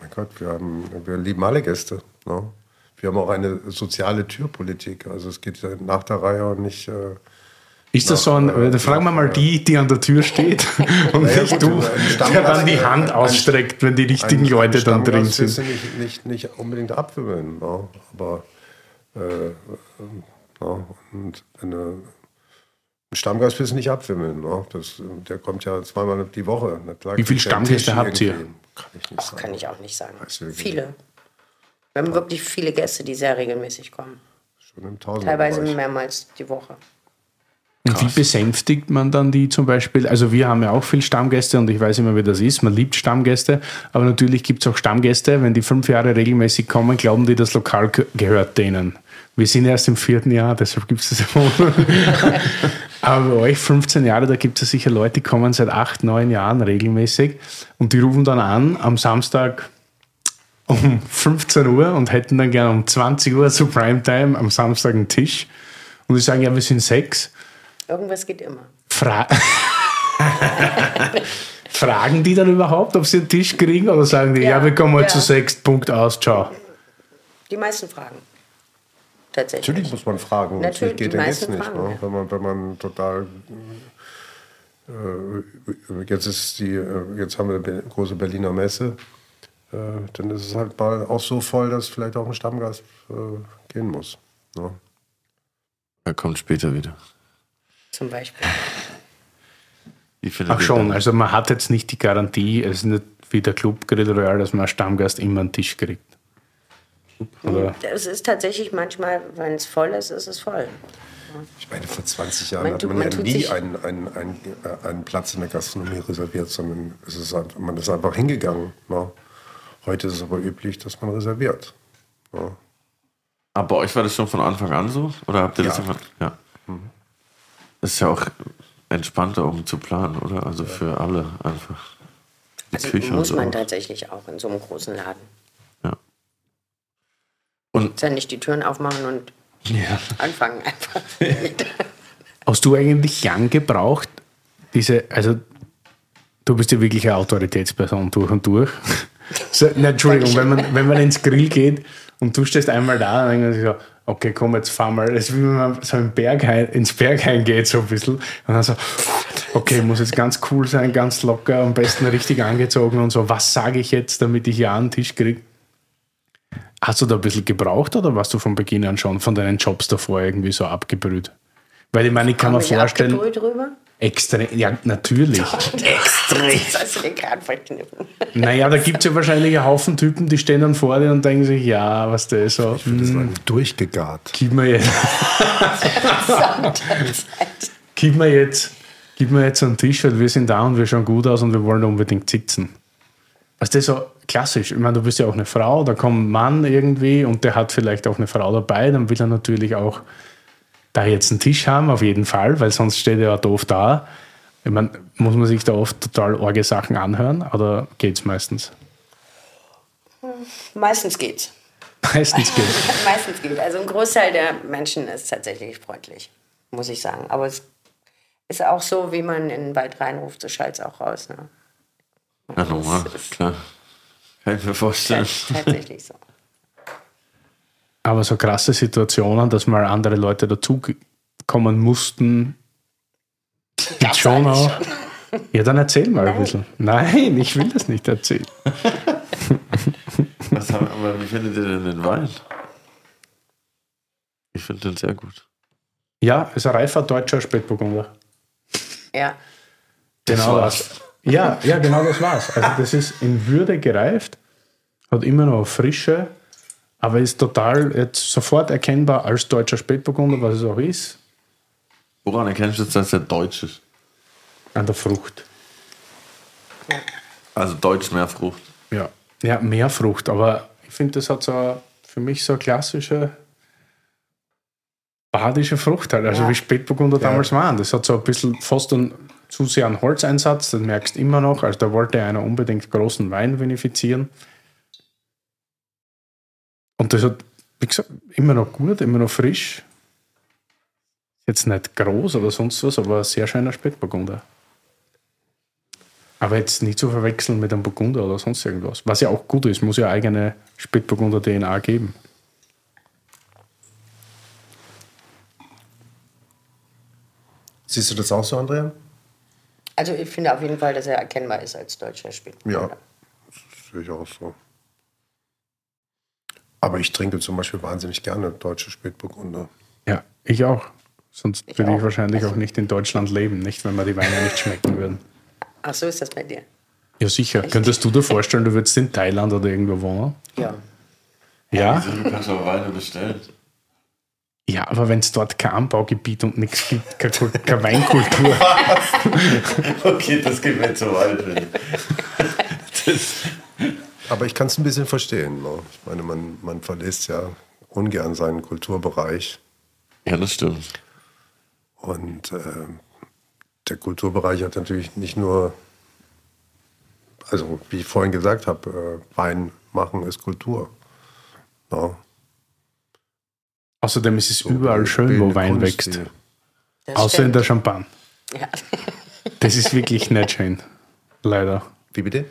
Mein Gott, wir, haben, wir lieben alle Gäste. Ne? Wir haben auch eine soziale Türpolitik. Also es geht ja nach der Reihe und nicht. Äh, Ist das so ein, äh, da fragen wir mal die, die an der Tür steht und Naja, nicht gut, du, der dann die äh, Hand ein- ausstreckt, wenn die richtigen ein- Leute ein dann drin sind. du Nicht, nicht, nicht unbedingt abwimmeln. Ne? Aber äh, äh, ne? und eine, ein Stammgast willst du nicht abwimmeln. Ne? Das, der kommt ja zweimal die Woche. Klar Wie viele Stammgäste habt ihr? Kann ich nicht sagen. Kann ich auch nicht sagen. Viele. Wir haben wirklich viele Gäste, die sehr regelmäßig kommen. Schon im Tausender Teilweise Bereich. mehrmals die Woche. Und wie besänftigt man dann die zum Beispiel? Also wir haben ja auch viel Stammgäste und ich weiß immer, wie das ist. Man liebt Stammgäste, aber natürlich gibt es auch Stammgäste. Wenn die fünf Jahre regelmäßig kommen, glauben die, das Lokal ge- gehört denen. Wir sind erst im vierten Jahr, deshalb gibt es das immer. aber bei euch 15 Jahre, da gibt es sicher Leute, die kommen seit acht, neun Jahren regelmäßig und die rufen dann an am Samstag um 15 Uhr und hätten dann gerne um 20 Uhr zu Primetime am Samstag einen Tisch. Und die sagen, ja, wir sind sechs. Irgendwas geht immer. Fra Fragen die dann überhaupt, ob sie einen Tisch kriegen oder sagen die, ja, Ja, wir kommen heute ja. zu sechs, Punkt aus, ciao. Die meisten fragen. Tatsächlich. Natürlich muss man fragen. Natürlich, nicht geht, geht's meisten nicht. fragen, Ne? ja. Wenn, man, wenn man total. Äh, jetzt ist die, äh, jetzt haben wir eine große Berliner Messe. Äh, dann ist es halt mal auch so voll, dass vielleicht auch ein Stammgast äh, gehen muss. Ne? Er kommt später wieder. Zum Beispiel. Ach schon, das? also man hat jetzt nicht die Garantie, es ist nicht wie der Club Grill Royal, dass man als Stammgast immer einen Tisch kriegt. Oder? Es ist tatsächlich manchmal, wenn es voll ist, ist es voll. Ich meine, vor 20 Jahren Man hat man, man ja nie einen, einen, einen, einen Platz in der Gastronomie reserviert, sondern es ist einfach, man ist einfach hingegangen. Ne? Heute ist es aber üblich, dass man reserviert. Ne? Aber bei euch war das schon von Anfang an so? Oder habt ihr das Ja. einfach. Ja. Das ist ja auch entspannter, um zu planen, oder? Also für alle einfach. Die Also Küche muss man so. tatsächlich auch in so einem großen Laden. Ja. Und Dann nicht die Türen aufmachen und ja. anfangen einfach. Hast du eigentlich lang gebraucht, diese, also du bist ja wirklich eine Autoritätsperson durch und durch. So, Entschuldigung, wenn man, wenn man ins Grill geht und du stehst einmal da, man sich so, okay, komm, jetzt fahr mal. Das ist wie wenn man so im Berg ein, ins Berg geht, so ein bisschen. Und dann so, okay, muss jetzt ganz cool sein, ganz locker, am besten richtig angezogen und so. Was sage ich jetzt, damit ich ja einen Tisch kriege? Hast du da ein bisschen gebraucht oder warst du von Beginn an schon von deinen Jobs davor irgendwie so abgebrüht? Weil ich meine, ich kann mir Komm vorstellen, rüber? Extrem, ja, natürlich. Hast du den Kran verkniffen. Naja, da gibt es ja wahrscheinlich einen Haufen Typen, die stehen dann vor dir und denken sich, ja, was der so, Das war durchgegart. gib mir jetzt, gib mir jetzt, gib mir jetzt einen Tisch, weil wir sind da und wir schauen gut aus und wir wollen unbedingt sitzen. Weißt du, so, klassisch. Ich meine, du bist ja auch eine Frau, da kommt ein Mann irgendwie und der hat vielleicht auch eine Frau dabei, dann will er natürlich auch da jetzt einen Tisch haben, auf jeden Fall, weil sonst steht er ja doof da. Ich meine, muss man sich da oft total orge Sachen anhören oder geht's meistens? Meistens geht's. Meistens geht's. Meistens geht. Also ein Großteil der Menschen ist tatsächlich freundlich, muss ich sagen. Aber es ist auch so, wie man in den Wald reinruft, so schallt es auch raus. Ne? Ja, normal, klar. Kann ich mir vorstellen. Tatsächlich so. Aber so krasse Situationen, dass mal andere Leute dazukommen mussten, gibt's schon auch. Ja, dann erzähl mal ein bisschen. Nein, ich will das nicht erzählen. Was haben, aber wie findet ihr denn den Wein? Ich finde den sehr gut. Ja, ist ein reifer deutscher Spätburgunder. Ja. Genau war's. das. Ja, ja, genau das war's. Also das ist in Würde gereift, hat immer noch Frische, aber ist total jetzt sofort erkennbar als deutscher Spätburgunder, was es auch ist, Woran erkennst du jetzt, dass er deutsch ist? an der Frucht. Also deutsch mehr Frucht. Ja, ja mehr Frucht, aber ich finde, das hat so eine- für mich so eine klassische badische Frucht halt, also Ja. wie Spätburgunder damals waren. Das hat so ein bisschen fast einen zu sehr einen Holzeinsatz, das merkst du immer noch. Also da wollte einer unbedingt großen Wein vinifizieren. Und das hat, wie gesagt, immer noch gut, immer noch frisch. Jetzt nicht groß oder sonst was, aber ein sehr schöner Spätburgunder. Aber jetzt nicht zu verwechseln mit einem Burgunder oder sonst irgendwas. Was ja auch gut ist, muss ja eigene Spätburgunder DNA geben. Siehst du das auch so, Andrea? Also ich finde auf jeden Fall, dass er erkennbar ist als deutscher Spätburgunder. Ja. Das sehe ich auch so. Aber ich trinke zum Beispiel wahnsinnig gerne deutsche Spätburgunder. Ja, ich auch. Sonst Ich würde ich auch. wahrscheinlich Also- auch nicht in Deutschland leben, nicht, wenn mir die Weine nicht schmecken würden. Ach so ist das bei dir. Ja, sicher. Könntest du dir vorstellen, du würdest in Thailand oder irgendwo wohnen? Ja. Ja? Du kannst auch Weine bestellen. Ja, aber wenn es dort kein Anbaugebiet und nichts gibt, keine, keine Weinkultur. Okay, das geht mir zu weit. Das, Aber ich kann es ein bisschen verstehen. Ne? Ich meine, man, man verlässt ja ungern seinen Kulturbereich. ja, das stimmt. Und äh, der Kulturbereich hat natürlich nicht nur, also wie ich vorhin gesagt habe, äh, Wein machen ist Kultur. Ja. Außerdem ist es überall schön, wo Wein Kunst, wächst. Das Außer in der Champagne. Ja. Das ist wirklich nicht schön. Leider. Wie bitte?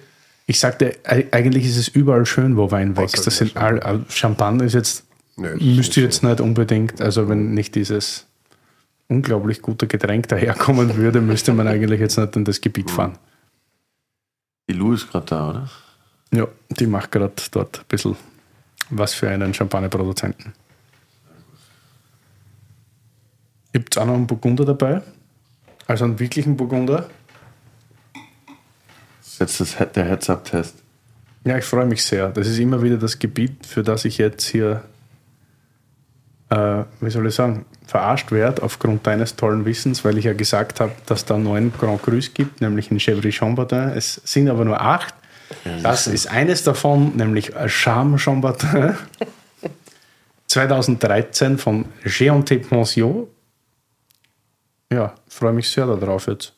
Ich sagte, eigentlich ist es überall schön, wo Wein wächst. Das in sind all, all, Champagne ist jetzt, das müsste jetzt nicht unbedingt, also wenn nicht dieses unglaublich gute Getränk daherkommen würde, müsste man eigentlich jetzt nicht in das Gebiet fahren. Die Lou ist gerade da, oder? Ja, die macht gerade dort ein bisschen was für einen Champagnerproduzenten. Gibt es auch noch einen Burgunder dabei? Also einen wirklichen Burgunder? Jetzt das, der Heads-Up-Test. Ja, ich freue mich sehr. Das ist immer wieder das Gebiet, für das ich jetzt hier, äh, wie soll ich sagen, verarscht werde aufgrund deines tollen Wissens, weil ich ja gesagt habe, dass da neun Grand Crus gibt, nämlich in Chevry Chambertin. Es sind aber nur acht. Das ist eines davon, nämlich Charme Chambertin. 2013 von Géante Pension. Ja, freue mich sehr darauf jetzt.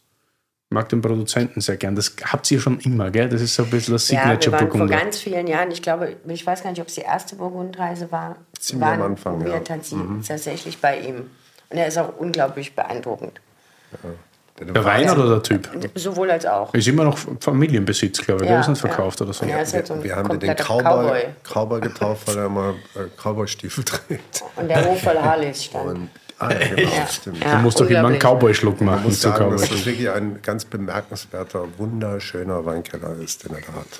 Ich mag den Produzenten sehr gern. Das habt ihr schon immer, gell? Das ist so ein bisschen das Ja, wir waren vor ganz vielen Jahren, ich glaube, ich weiß gar nicht, ob es die erste Burgundreise war. Ziemlich waren am Anfang, wir ja. tats- Mhm. tatsächlich bei ihm. Und er ist auch unglaublich beeindruckend. Der Wein oder der Typ? Sowohl als auch. Ist immer noch Familienbesitz, glaube ich. Der Ja, ist nicht ja. verkauft oder so. Ja, ist halt so ein Wir haben den Cowboy, Cowboy getauft, weil er immer äh, Cowboy-Stiefel trägt. Und der Hof voll Harleys stand. Und, ah, ja, genau, stimmt. Ja, Du musst doch immer einen. Cowboy-Schluck machen muss zu sagen, dass Cowboy. das wirklich ein ganz bemerkenswerter, wunderschöner Weinkeller ist, den er da hat.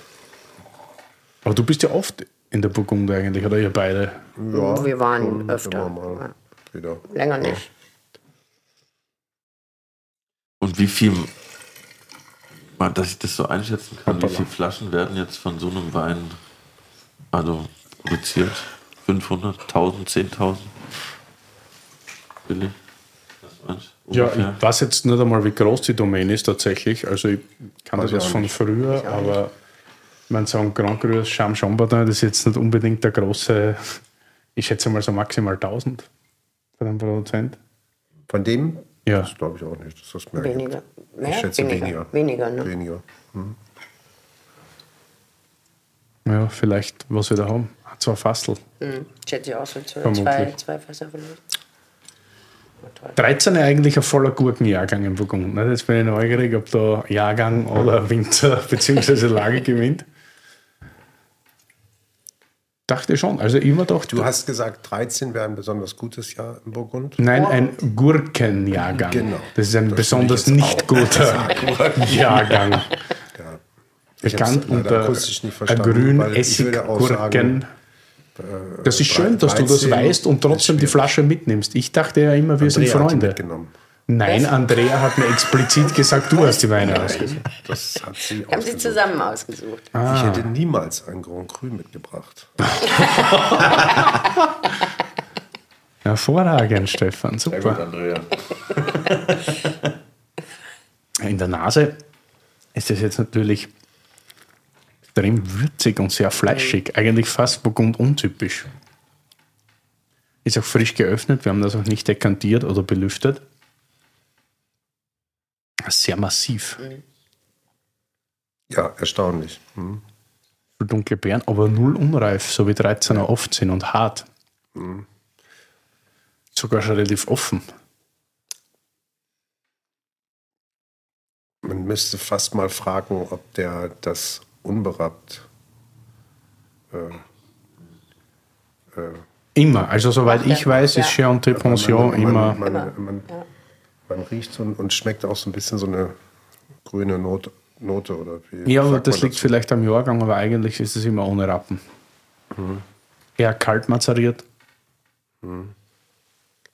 Aber du bist ja oft in der Burgunder eigentlich, oder ihr beide? Ja, Wir waren öfter. Mal wieder. Länger nicht. Und wie viel, dass ich das so einschätzen kann, wie viele Flaschen werden jetzt von so einem Wein also produziert? 500, 1000, 10.000? Billig? Ja, Ungefähr? ich weiß jetzt nicht einmal, wie groß die Domain ist tatsächlich. Also ich kann das ich von nicht. früher, aber Man sagen, Grand Cru Cham Chambordin, das ist jetzt nicht unbedingt der große, ich schätze mal so maximal 1000 für den Produzent. Von dem? Ja. Das glaube ich auch nicht. dass das mehr gibt. Weniger. Mehr? Ich schätze weniger. weniger. Weniger, ne? Weniger. Ja, vielleicht, was wir da haben. Zwei Fastel. Hm. Schätze ich auch so zwei, zwei, zwei Fässer vielleicht. Na toll. 13 eigentlich ein voller Gurkenjahrgang im Burgund. ne? Jetzt bin ich neugierig, ob da Jahrgang oder Winter bzw. Lage gewinnt. Dachte schon. Also immer doch. Du hast gesagt, 13 wäre ein besonders gutes Jahr im Burgund. Nein, ein Gurkenjahrgang. Genau. Das ist ein Das besonders nicht guter Jahrgang. Ja. Bekannt unter grün weil ich Das ist schön, dass du das 13 weißt und trotzdem die Flasche mitnimmst. Ich dachte ja immer, wir sind Andrea hat die Freunde. mitgenommen. Nein, Andrea hat mir explizit gesagt, du hast die Weine ausgesucht. Das hat sie Haben sie zusammen ausgesucht. Ah. Ich hätte niemals ein Grand Cru mitgebracht. Hervorragend, Stefan. Sehr gut, Super. Andrea. In der Nase ist das jetzt natürlich extrem würzig und sehr fleischig. Eigentlich fast Burgund untypisch. Ist auch frisch geöffnet. Wir haben das auch nicht dekantiert oder belüftet. Sehr massiv. Ja, erstaunlich. Hm. Für dunkle Beeren, aber null unreif, so wie 13er oft sind und hart. Sogar schon relativ offen. Man müsste fast mal fragen, ob der das unberappt. Immer. Also soweit ich weiß, ist Ja. Chianti Pension immer. Man, man, man, man riecht so und, und schmeckt auch so ein bisschen so eine grüne Note, Note oder wie. Ja, aber das liegt dazu? vielleicht am Jahrgang, aber eigentlich ist es immer ohne Rappen. Eher kalt mazeriert.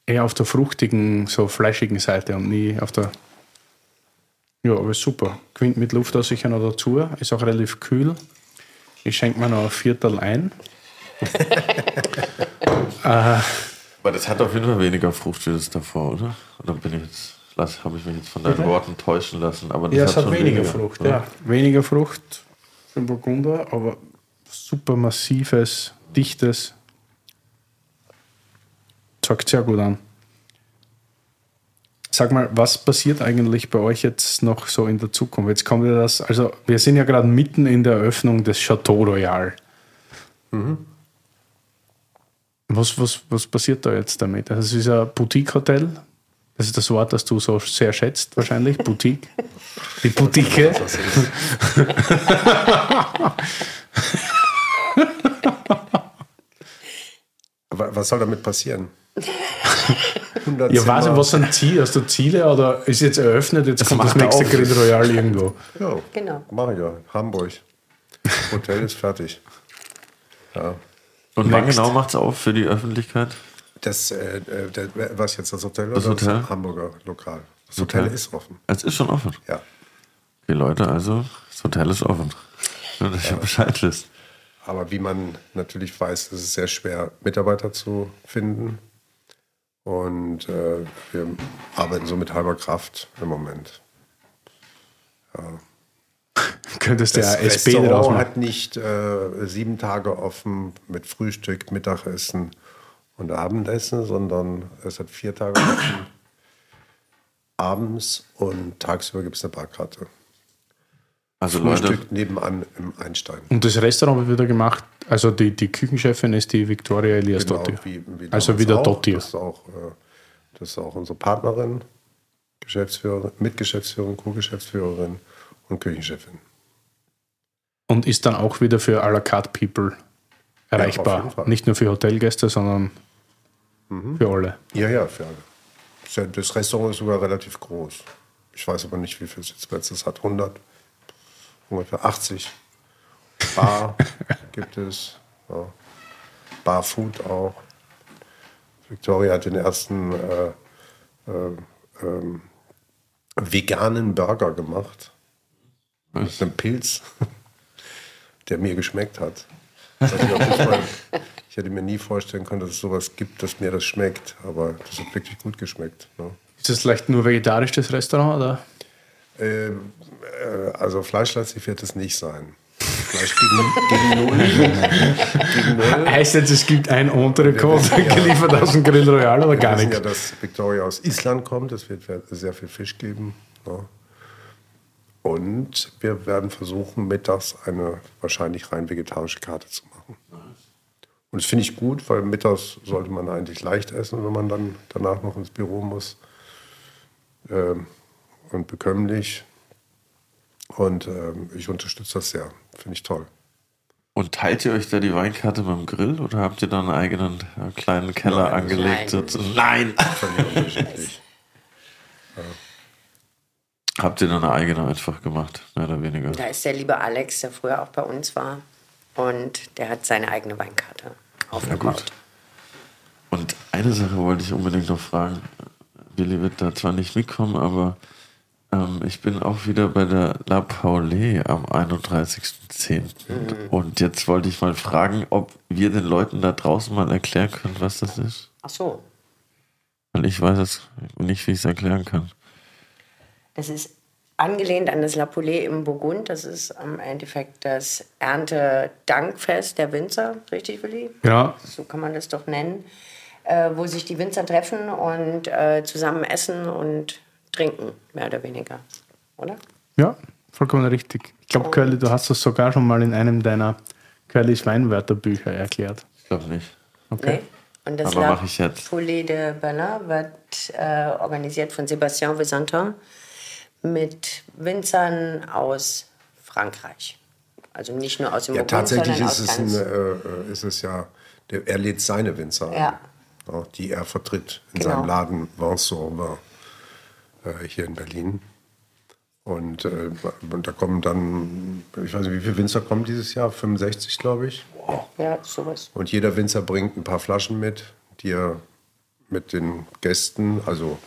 Eher auf der fruchtigen, so fleischigen Seite und nie auf der. Ja, aber super. Gewinnt mit Luft aus sicher noch dazu. Ist auch relativ kühl. Ich schenke mir noch ein Viertel ein. Aber das hat auf jeden Fall weniger Frucht wie das davor, oder? Oder bin ich jetzt, habe ich mich jetzt von deinen Bitte? Worten täuschen lassen? Aber das Ja, es hat schon weniger Frucht, ja. Weniger Frucht für den Burgunder, aber super massives, dichtes. Zeigt sehr gut an. Sag mal, was passiert eigentlich bei euch jetzt noch so in der Zukunft? Jetzt kommt ja das, also wir sind ja gerade mitten in der Eröffnung des Chateau Royal. Was, was, was passiert da jetzt damit? Also es ist ein Boutique-Hotel. Das ist das Wort, das du so sehr schätzt, wahrscheinlich. Boutique. Die Boutique. Was soll damit passieren? 100 Ja, weiß ich, was sind Ziele? Hast du Ziele oder ist jetzt eröffnet? Jetzt kommt das nächste auf. Grid Royal irgendwo. Ja, Genau. Mach ich ja. Hamburg. Hotel ist fertig. Ja. Und wann genau macht es auf für die Öffentlichkeit? Das, äh, äh, der, was jetzt das Hotel Das oder Hotel? Hamburger Lokal. Das Hotel, Hotel? ist offen. Es ist schon offen. Ja. Okay, Leute, also das Hotel ist offen. Nur, dass ihr Bescheid wisst. Aber wie man natürlich weiß, ist es sehr schwer, Mitarbeiter zu finden. Und äh, wir arbeiten so mit halber Kraft im Moment. Könntest du ja SB machen. hat nicht äh, sieben Tage offen mit Frühstück, Mittagessen und Abendessen, sondern es hat vier Tage offen. Abends und tagsüber gibt es eine Barkarte. Also Leute, Frühstück nebenan im Einstein. Und das Restaurant wird wieder gemacht, also die, die Küchenchefin ist die Victoria Elias Genau, Dottir. wie, wie also wieder auch. Dottir. Das ist auch, äh, das ist auch unsere Partnerin, Geschäftsführerin, Mitgeschäftsführerin, Co-Geschäftsführerin und Küchenchefin. Und ist dann auch wieder für à la carte People erreichbar. Fall. Nicht nur für Hotelgäste, sondern für alle. Ja, ja, für alle. Ja- Das Restaurant ist sogar relativ groß. Ich weiß aber nicht, wie viele Sitzplätze es hat. 100, ungefähr 80. Bar gibt es. Ja. Bar Food auch. Victoria hat den ersten äh, äh, ähm, veganen Burger gemacht. Mit einem Pilz, der mir geschmeckt hat. Ich, mal, ich hätte mir nie vorstellen können, dass es sowas gibt, dass mir das schmeckt. Aber das hat wirklich gut geschmeckt. Ne? Ist das vielleicht nur vegetarisch, das Restaurant? Oder? Ähm, äh, also fleischlastig wird es nicht sein. Fleisch gegen, gegen Null. gegen Null. Heißt jetzt, es gibt ein Unterrekord geliefert aus dem Grill Royal oder Wir gar nichts? ja, dass Victoria aus Island kommt. Es wird sehr viel Fisch geben. Ja. Und wir werden versuchen, mittags eine wahrscheinlich rein vegetarische Karte zu machen. Und das finde ich gut, weil mittags sollte man eigentlich leicht essen, wenn man dann danach noch ins Büro muss. Ähm, und bekömmlich. Und ähm, ich unterstütze das sehr. Finde ich toll. Und teilt ihr euch da die Weinkarte beim Grill oder habt ihr da einen eigenen äh, kleinen Keller Nein. angelegt? Nein. sozusagen? Nein! Völlig unterschiedlich. Habt ihr da eine eigene einfach gemacht, mehr oder weniger? Da ist der liebe Alex, der früher auch bei uns war. Und der hat seine eigene Weinkarte aufgebaut. Und eine Sache wollte ich unbedingt noch fragen. Willi wird da zwar nicht mitkommen, aber ähm, ich bin auch wieder bei der La Paulée am 31.10. Und jetzt wollte ich mal fragen, ob wir den Leuten da draußen mal erklären können, was das ist. Ach so. Weil ich weiß es nicht, wie ich es erklären kann. Das ist angelehnt an das La Poulée im Burgund. Das ist im Endeffekt das Erntedankfest der Winzer, richtig, Willi? Ja, So kann man das doch nennen. Äh, wo sich die Winzer treffen und äh, zusammen essen und trinken, mehr oder weniger. Oder? ja, vollkommen richtig. Ich glaube, Curly, du hast das sogar schon mal in einem deiner Curlys Weinwörterbücher erklärt. Ich glaube nicht. Okay. Nee. Und das Aber ich jetzt. Poulet de Berlin wird äh, organisiert von Sébastien Visantin mit Winzern aus Frankreich. Also nicht nur aus dem Ja, Burgund, tatsächlich ist es, ein, ganz... äh, ist es ja, der, er lädt seine Winzer Ja. ja, die er vertritt in Genau. seinem Laden Vincent äh, hier in Berlin. Und, äh, und da kommen dann, ich weiß nicht, wie viele Winzer kommen dieses Jahr? 65, glaube ich. ja, sowas. Und jeder Winzer bringt ein paar Flaschen mit, die er mit den Gästen, also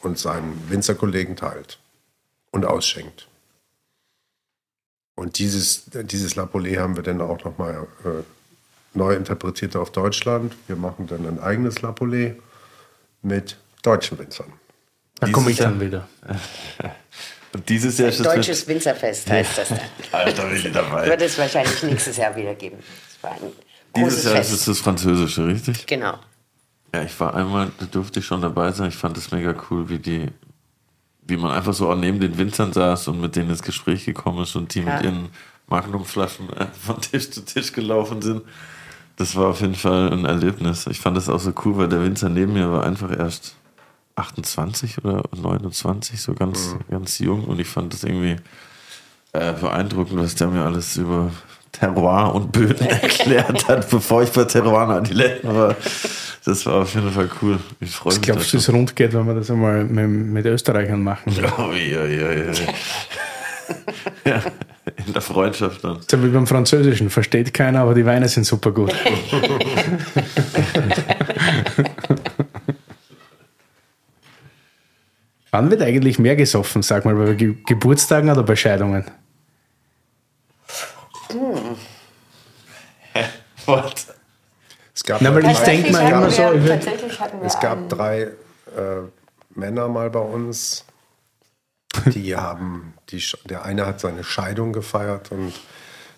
und seinen Winzerkollegen teilt und ausschenkt. Und dieses, dieses La Paulée haben wir dann auch nochmal äh, neu interpretiert auf Deutschland. Wir machen dann ein eigenes La Paulée mit deutschen Winzern. Da komme ich dann wieder. Und dieses Jahr ist es Deutsches Winzerfest heißt das dann. Alter, Willi dabei. Wird es wahrscheinlich nächstes Jahr wieder geben. Das war ein Dieses Jahr ist es Fest. das Französische, richtig? Genau. Ja, ich war einmal, da durfte ich schon dabei sein. Ich fand es mega cool, wie die, wie man einfach so auch neben den Winzern saß und mit denen ins Gespräch gekommen ist und die Ja. mit ihren Magnumflaschen von Tisch zu Tisch gelaufen sind. Das war auf jeden Fall ein Erlebnis. Ich fand das auch so cool, weil der Winzer neben mir war einfach erst 28 oder 29, so ganz, ganz jung. Und ich fand das irgendwie äh, beeindruckend, was der mir alles über Terroir und Böden erklärt hat, bevor ich bei Terroir Adiletten war. Das war auf jeden Fall cool. Ich freue mich. glaubst du, es rund geht, wenn wir das einmal mit, mit Österreichern machen? Oh, ja, ja, ja. ja, in der Freundschaft dann. So wie beim Französischen, versteht keiner, aber die Weine sind super gut. Wann wird eigentlich mehr gesoffen, sag mal, bei Ge Geburtstagen oder bei Scheidungen? What? Es gab, Na, weil ich drei- denk mal immer so, Es gab einen- drei äh, Männer mal bei uns, die haben, die, der eine hat seine Scheidung gefeiert und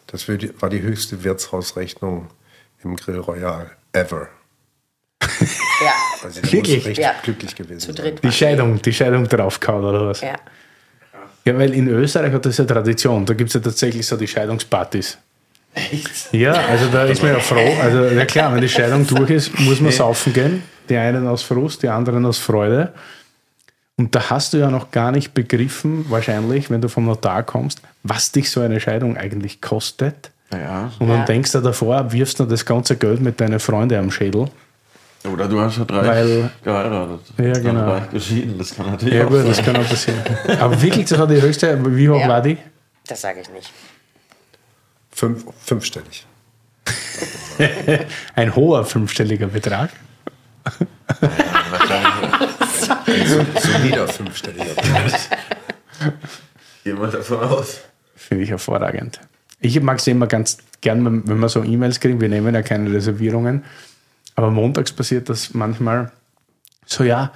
das war die, war die höchste Wirtshausrechnung im Grill Royal ever. Ja, Also Wirklich? richtig Ja. glücklich gewesen zu sein. dritt. Die Scheidung, die Scheidung draufgehauen oder was? Ja. Ja, weil in Österreich hat das ja Tradition. Da gibt es ja tatsächlich so die Scheidungspartys. Echt? Ja, also da ist man ja froh. Also ja klar, wenn die Scheidung durch ist, muss man saufen gehen. Die einen aus Frust, die anderen aus Freude. Und da hast du ja noch gar nicht begriffen, wahrscheinlich, wenn du vom Notar kommst, was dich so eine Scheidung eigentlich kostet. Ja. Und dann Ja. denkst du davor, wirfst du das ganze Geld mit deinen Freunden am Schädel. Oder du hast ja drei Weil- geheiratet. Ja, Dann genau. reich geschieden, das kann natürlich Ja auch gut, sein. das kann auch passieren. Aber wirklich, das war die höchste, wie hoch Ja. war die? Das sage ich nicht. Fünf, fünfstellig. Ein hoher fünfstelliger Betrag. Solider fünfstelliger. Gehen wir davon aus. Finde ich hervorragend. Ich mag es immer ganz gern, wenn wenn wir so E-Mails kriegen. Wir nehmen ja keine Reservierungen. Aber montags passiert das manchmal so, ja,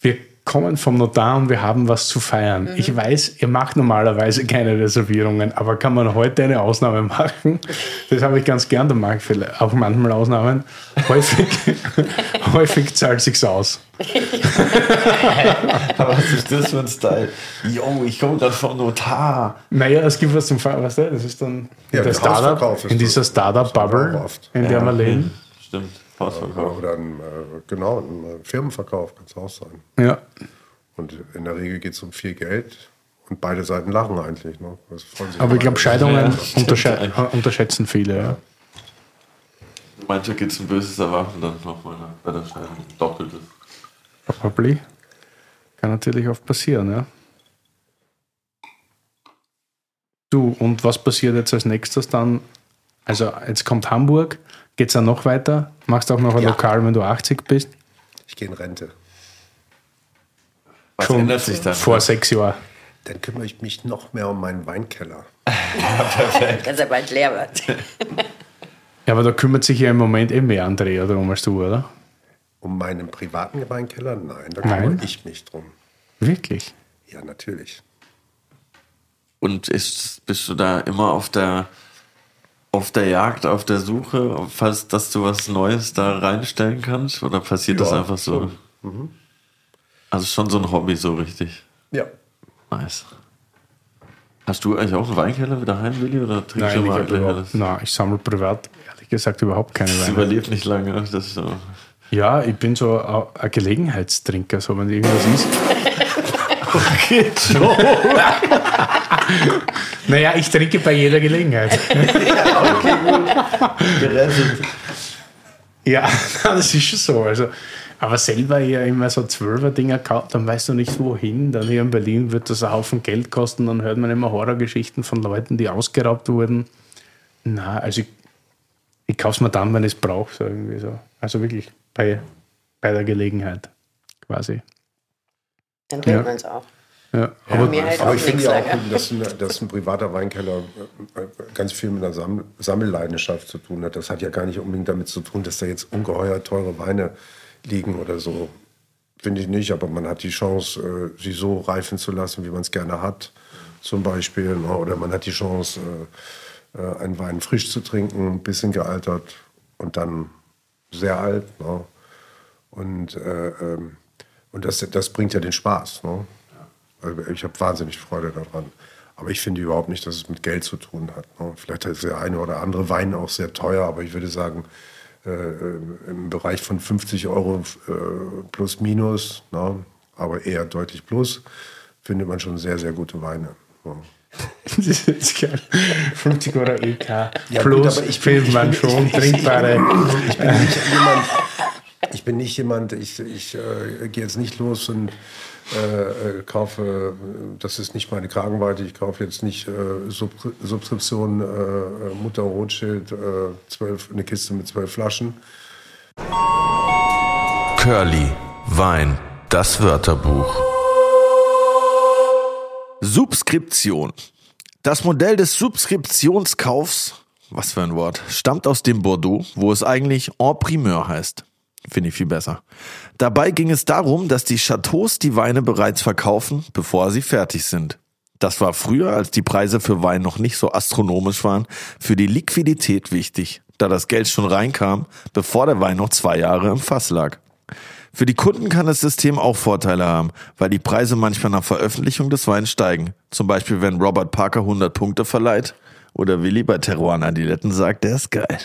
wir kommen vom Notar und wir haben was zu feiern. Mhm. Ich weiß, ihr macht normalerweise keine Reservierungen, aber kann man heute eine Ausnahme machen? Das habe ich ganz gern, da mache ich auch manchmal Ausnahmen. Häufig, häufig zahlt sich's aus. Aber was ist das für ein Style? Yo, ich komme gerade vom Notar. Naja, es gibt was zum Feiern, weißt du, das ist dann Ja, in, der Startup, in dieser Startup-Bubble, in der wir leben. Stimmt, Hausverkauf. Oder ein, äh, genau, ein äh, Firmenverkauf kann es auch sein. Ja. Und in der Regel geht es um viel Geld und beide Seiten lachen eigentlich. Ne? Das freuen sich Aber ich glaube, Scheidungen Ja, untersche unterschätzen viele. Ja. Manche gibt es ein böses Erwarten dann nochmal bei der Scheidung. Doppeltes. Probably. Kann natürlich oft passieren, ja. Du, und was passiert jetzt als nächstes dann? Also, jetzt kommt Hamburg. Geht es dann noch weiter? Machst du auch noch ein Ja. Lokal, wenn du 80 bist? Ich gehe in Rente. Was Schon ändert sich dann? Vor sechs Jahren. Dann kümmere ich mich noch mehr um meinen Weinkeller. dass er bald leer wird. Ja, aber da kümmert sich ja im Moment eh mehr Andrea darum als du, oder? Um meinen privaten Weinkeller? Nein, da Nein? kümmere ich mich drum. Wirklich? Ja, natürlich. Und ist, bist du da immer auf der, auf der Jagd, auf der Suche, falls dass du was Neues da reinstellen kannst? Oder passiert das Ja, einfach so? schon. Also schon so ein Hobby, so richtig. Ja. Nice. Hast du eigentlich auch einen Weinkeller wieder heim, Willi? Oder trinkst Nein, du ich, mal hab alle überhaupt, Helles? na, ich sammle privat, ehrlich gesagt, überhaupt keine Das Weine. überlebt nicht lange. Das ist so. Ja, ich bin so ein Gelegenheitstrinker, so wenn irgendwas ist. okay, so. naja, ich trinke bei jeder Gelegenheit. ja, das ist schon so. Also, aber selber ja immer so Zwölfer-Dinger kauft, dann weißt du nicht wohin. Dann hier in Berlin wird das ein Haufen Geld kosten, dann hört man immer Horrorgeschichten von Leuten, die ausgeraubt wurden. Na, also ich, ich kaufe es mir dann, wenn ich es brauche, so irgendwie so. Also wirklich bei, bei der Gelegenheit quasi. Dann trinkt Ja. man es auch. Ja, Aber mir hält Aber auch ich finde ja auch, lange. dass ein, dass ein privater Weinkeller äh, äh, ganz viel mit einer Sam Sammelleidenschaft zu tun hat. Das hat ja gar nicht unbedingt damit zu tun, dass da jetzt ungeheuer teure Weine liegen oder so. Finde ich nicht, aber man hat die Chance, äh, sie so reifen zu lassen, wie man es gerne hat, zum Beispiel. Ne? Oder man hat die Chance, einen Wein frisch zu trinken, ein bisschen gealtert und dann sehr alt. Ne? Und, äh, ähm, und das, das bringt ja den Spaß. Also Ich habe wahnsinnig Freude daran. Aber ich finde überhaupt nicht, dass es mit Geld zu tun hat. ne? Vielleicht ist der eine oder andere Wein auch sehr teuer, aber ich würde sagen, äh, im Bereich von 50 Euro äh, plus minus, ne? aber eher deutlich plus, findet man schon sehr, sehr gute Weine. ne? das ist jetzt geil. 50 Euro EK Ja, plus gut, aber ich bin- man schon ich bin- trinkbare. Ich bin nicht jemand, ich bin nicht jemand, ich, ich äh, gehe jetzt nicht los und äh, äh, kaufe, das ist nicht meine Kragenweite, ich kaufe jetzt nicht äh, Sub Subskription äh, äh, Mutter Rothschild, äh, zwölf, eine Kiste mit zwölf Flaschen. Curly, Wein, das Wörterbuch. Subskription. Das Modell des Subskriptionskaufs, was für ein Wort, stammt aus dem Bordeaux, wo es eigentlich en primeur heißt. Finde ich viel besser. Dabei ging es darum, dass die Chateaus die Weine bereits verkaufen, bevor sie fertig sind. Das war früher, als die Preise für Wein noch nicht so astronomisch waren, für die Liquidität wichtig, da das Geld schon reinkam, bevor der Wein noch zwei Jahre im Fass lag. Für die Kunden kann das System auch Vorteile haben, weil die Preise manchmal nach Veröffentlichung des Weins steigen. Zum Beispiel, wenn Robert Parker 100 Punkte verleiht oder Willi bei Terroir Adiletten sagt, der ist geil.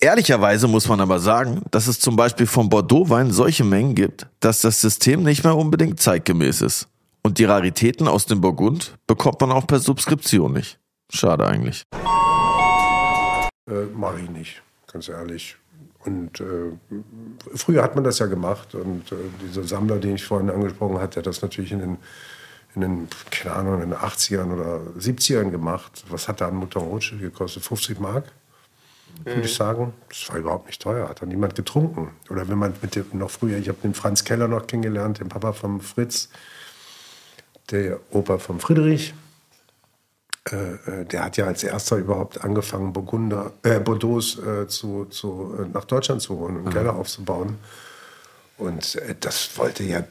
Ehrlicherweise muss man aber sagen, dass es zum Beispiel vom Bordeaux-Wein solche Mengen gibt, dass das System nicht mehr unbedingt zeitgemäß ist. Und die Raritäten aus dem Burgund bekommt man auch per Subskription nicht. Schade eigentlich. Äh, Mache ich nicht, ganz ehrlich. Und äh, früher hat man das ja gemacht und äh, dieser Sammler, den ich vorhin angesprochen hatte, hat das natürlich in den, in den, keine Ahnung, in den 80ern oder 70ern gemacht. Was hat da an Mutter Rothschild gekostet? 50 Mark? Würde ich sagen. Das war überhaupt nicht teuer. Hat da niemand getrunken. Oder wenn man mit dem noch früher, ich habe den Franz Keller noch kennengelernt, den Papa von Fritz, der Opa von Friedrich. Äh, äh, der hat ja als erster überhaupt angefangen, Burgunder, äh, Bordeaux äh, zu, zu, äh, nach Deutschland zu holen und einen Keller aufzubauen. Und äh, das wollte ja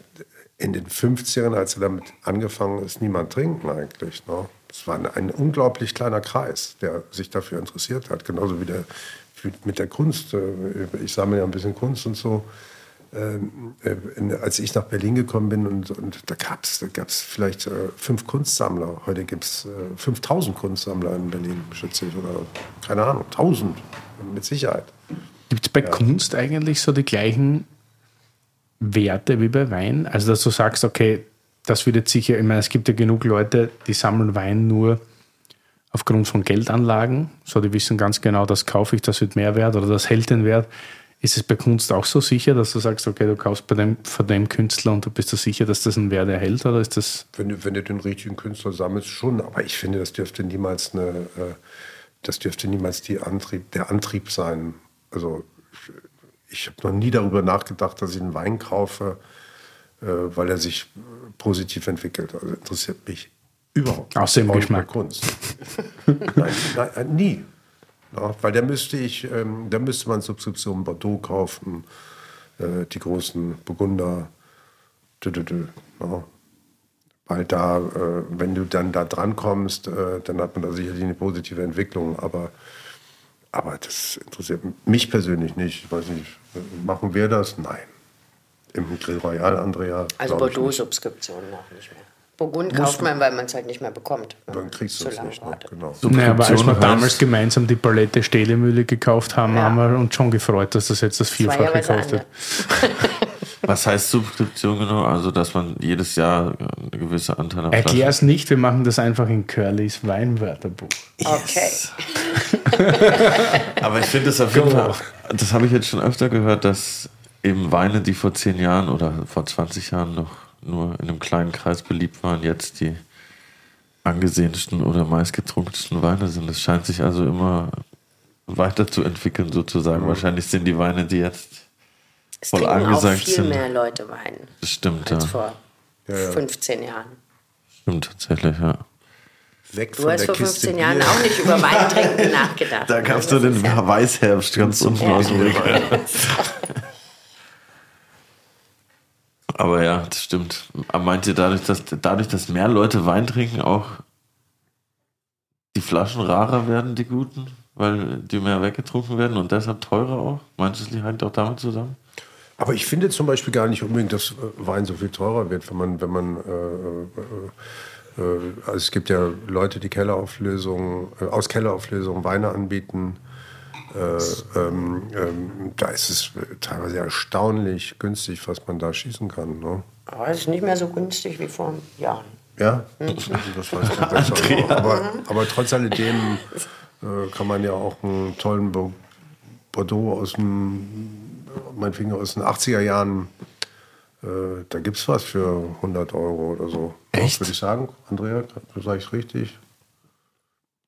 in den 50ern, als er damit angefangen ist, niemand trinken eigentlich. Ne? Es war ein, ein, unglaublich kleiner Kreis, der sich dafür interessiert hat. Genauso wie, der, wie mit der Kunst. Äh, ich sammle ja ein bisschen Kunst und so. Ähm, äh, als ich nach Berlin gekommen bin und, und da gab es da gab's vielleicht äh, fünf Kunstsammler. Heute gibt es äh, 5000 Kunstsammler in Berlin, schätze ich. Oder keine Ahnung, 1000 mit Sicherheit. Gibt es bei ja. Kunst eigentlich so die gleichen Werte wie bei Wein? Also, dass du sagst, okay, das wird jetzt sicher, ich meine, es gibt ja genug Leute, die sammeln Wein nur aufgrund von Geldanlagen. So, die wissen ganz genau, das kaufe ich, das wird mehr wert oder das hält den Wert. Ist es bei Kunst auch so sicher, dass du sagst, okay, du kaufst bei dem, von dem Künstler und du bist dir sicher, dass das einen Wert erhält? Oder ist das. Wenn du, wenn du den richtigen Künstler sammelst, schon, aber ich finde, das dürfte niemals eine, äh, das dürfte niemals Antrieb, der Antrieb sein. Also ich habe noch nie darüber nachgedacht, dass ich einen Wein kaufe, äh, weil er sich positiv entwickelt. Also interessiert mich überhaupt nicht. Aus dem Geschmack. Kunst. nein, nein, nie. Ja, weil da müsste ich, ähm, da müsste man Substitution Bordeaux kaufen, äh, die großen Burgunder. Dü, dü, dü, ja. Weil da, äh, wenn du dann da dran kommst, äh, dann hat man da sicherlich eine positive Entwicklung. Aber aber das interessiert mich persönlich nicht. Ich weiß nicht, machen wir das? Nein. Im Grill Royal, Andrea. Also Bordeaux-Subskription noch nicht mehr. Burgund kauft man, weil man es halt nicht mehr bekommt. Dann kriegst du es nicht. Ne? Genau. Naja, aber als wir damals gemeinsam die Palette Stehlemühle gekauft haben, ja. haben wir uns schon gefreut, dass das jetzt das Vierfache kostet. Was heißt Subskription genau? Also, dass man jedes Jahr eine gewisse Anteil am Erklär es nicht, wir machen das einfach in Curlys Weinwörterbuch. Yes. Okay. Aber ich finde es auf jeden Fall, das habe ich jetzt schon öfter gehört, dass eben Weine, die vor zehn Jahren oder vor 20 Jahren noch nur in einem kleinen Kreis beliebt waren, jetzt die angesehensten oder meistgetrunkensten Weine sind. Es scheint sich also immer weiterzuentwickeln, sozusagen. Mhm. Wahrscheinlich sind die Weine, die jetzt es voll angesagt auch viel sind. mehr Leute Wein. Das stimmt, als ja. vor ja, ja. 15 Jahren. Stimmt tatsächlich, ja. Weg du hast vor 15 Bier. Jahren auch nicht über Weintrinken nachgedacht. Da gabst du den ja Weißherbst ganz unten aus dem Regal. Aber ja, das stimmt. Meint ihr dadurch, dass dadurch, dass mehr Leute Wein trinken, auch die Flaschen rarer werden, die guten? Weil die mehr weggetrunken werden und deshalb teurer auch? Meinst du, das hängt auch damit zusammen? Aber ich finde zum Beispiel gar nicht unbedingt, dass Wein so viel teurer wird, wenn man, wenn man äh, äh, äh also es gibt ja Leute, die Kellerauflösungen, äh, aus Kellerauflösungen Weine anbieten. Äh, ähm, ähm, da ist es teilweise erstaunlich günstig, was man da schießen kann. Ne? Aber es ist nicht mehr so günstig wie vor Jahren. Ja, mhm. das weißt du besser. aber, aber trotz alledem äh, kann man ja auch einen tollen Bordeaux aus dem, meinetwegen aus den 80er Jahren, äh, da gibt es was für 100 Euro oder so. Echt? Würde ich sagen, Andrea, sage ich richtig?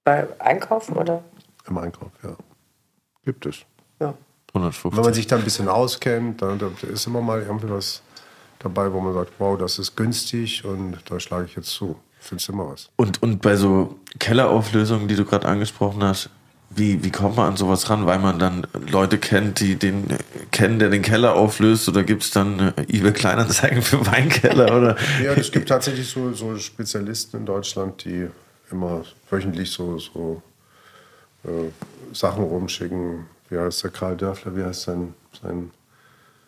Bei Einkauf oder? Im Einkauf, ja. Gibt es. Ja. 150. Wenn man sich da ein bisschen auskennt, dann da ist immer mal irgendwie was dabei, wo man sagt, wow, das ist günstig und da schlage ich jetzt zu. Findest du immer was. Und, und bei so Kellerauflösungen, die du gerade angesprochen hast, wie, wie kommt man an sowas ran? Weil man dann Leute kennt, die den kennen, der den Keller auflöst? Oder gibt es dann äh, eBay Kleinanzeigen für Weinkeller? Oder? ja, es gibt tatsächlich so, so Spezialisten in Deutschland, die immer wöchentlich so, so äh, Sachen rumschicken. Wie heißt der Karl Dörfler? Wie heißt sein. sein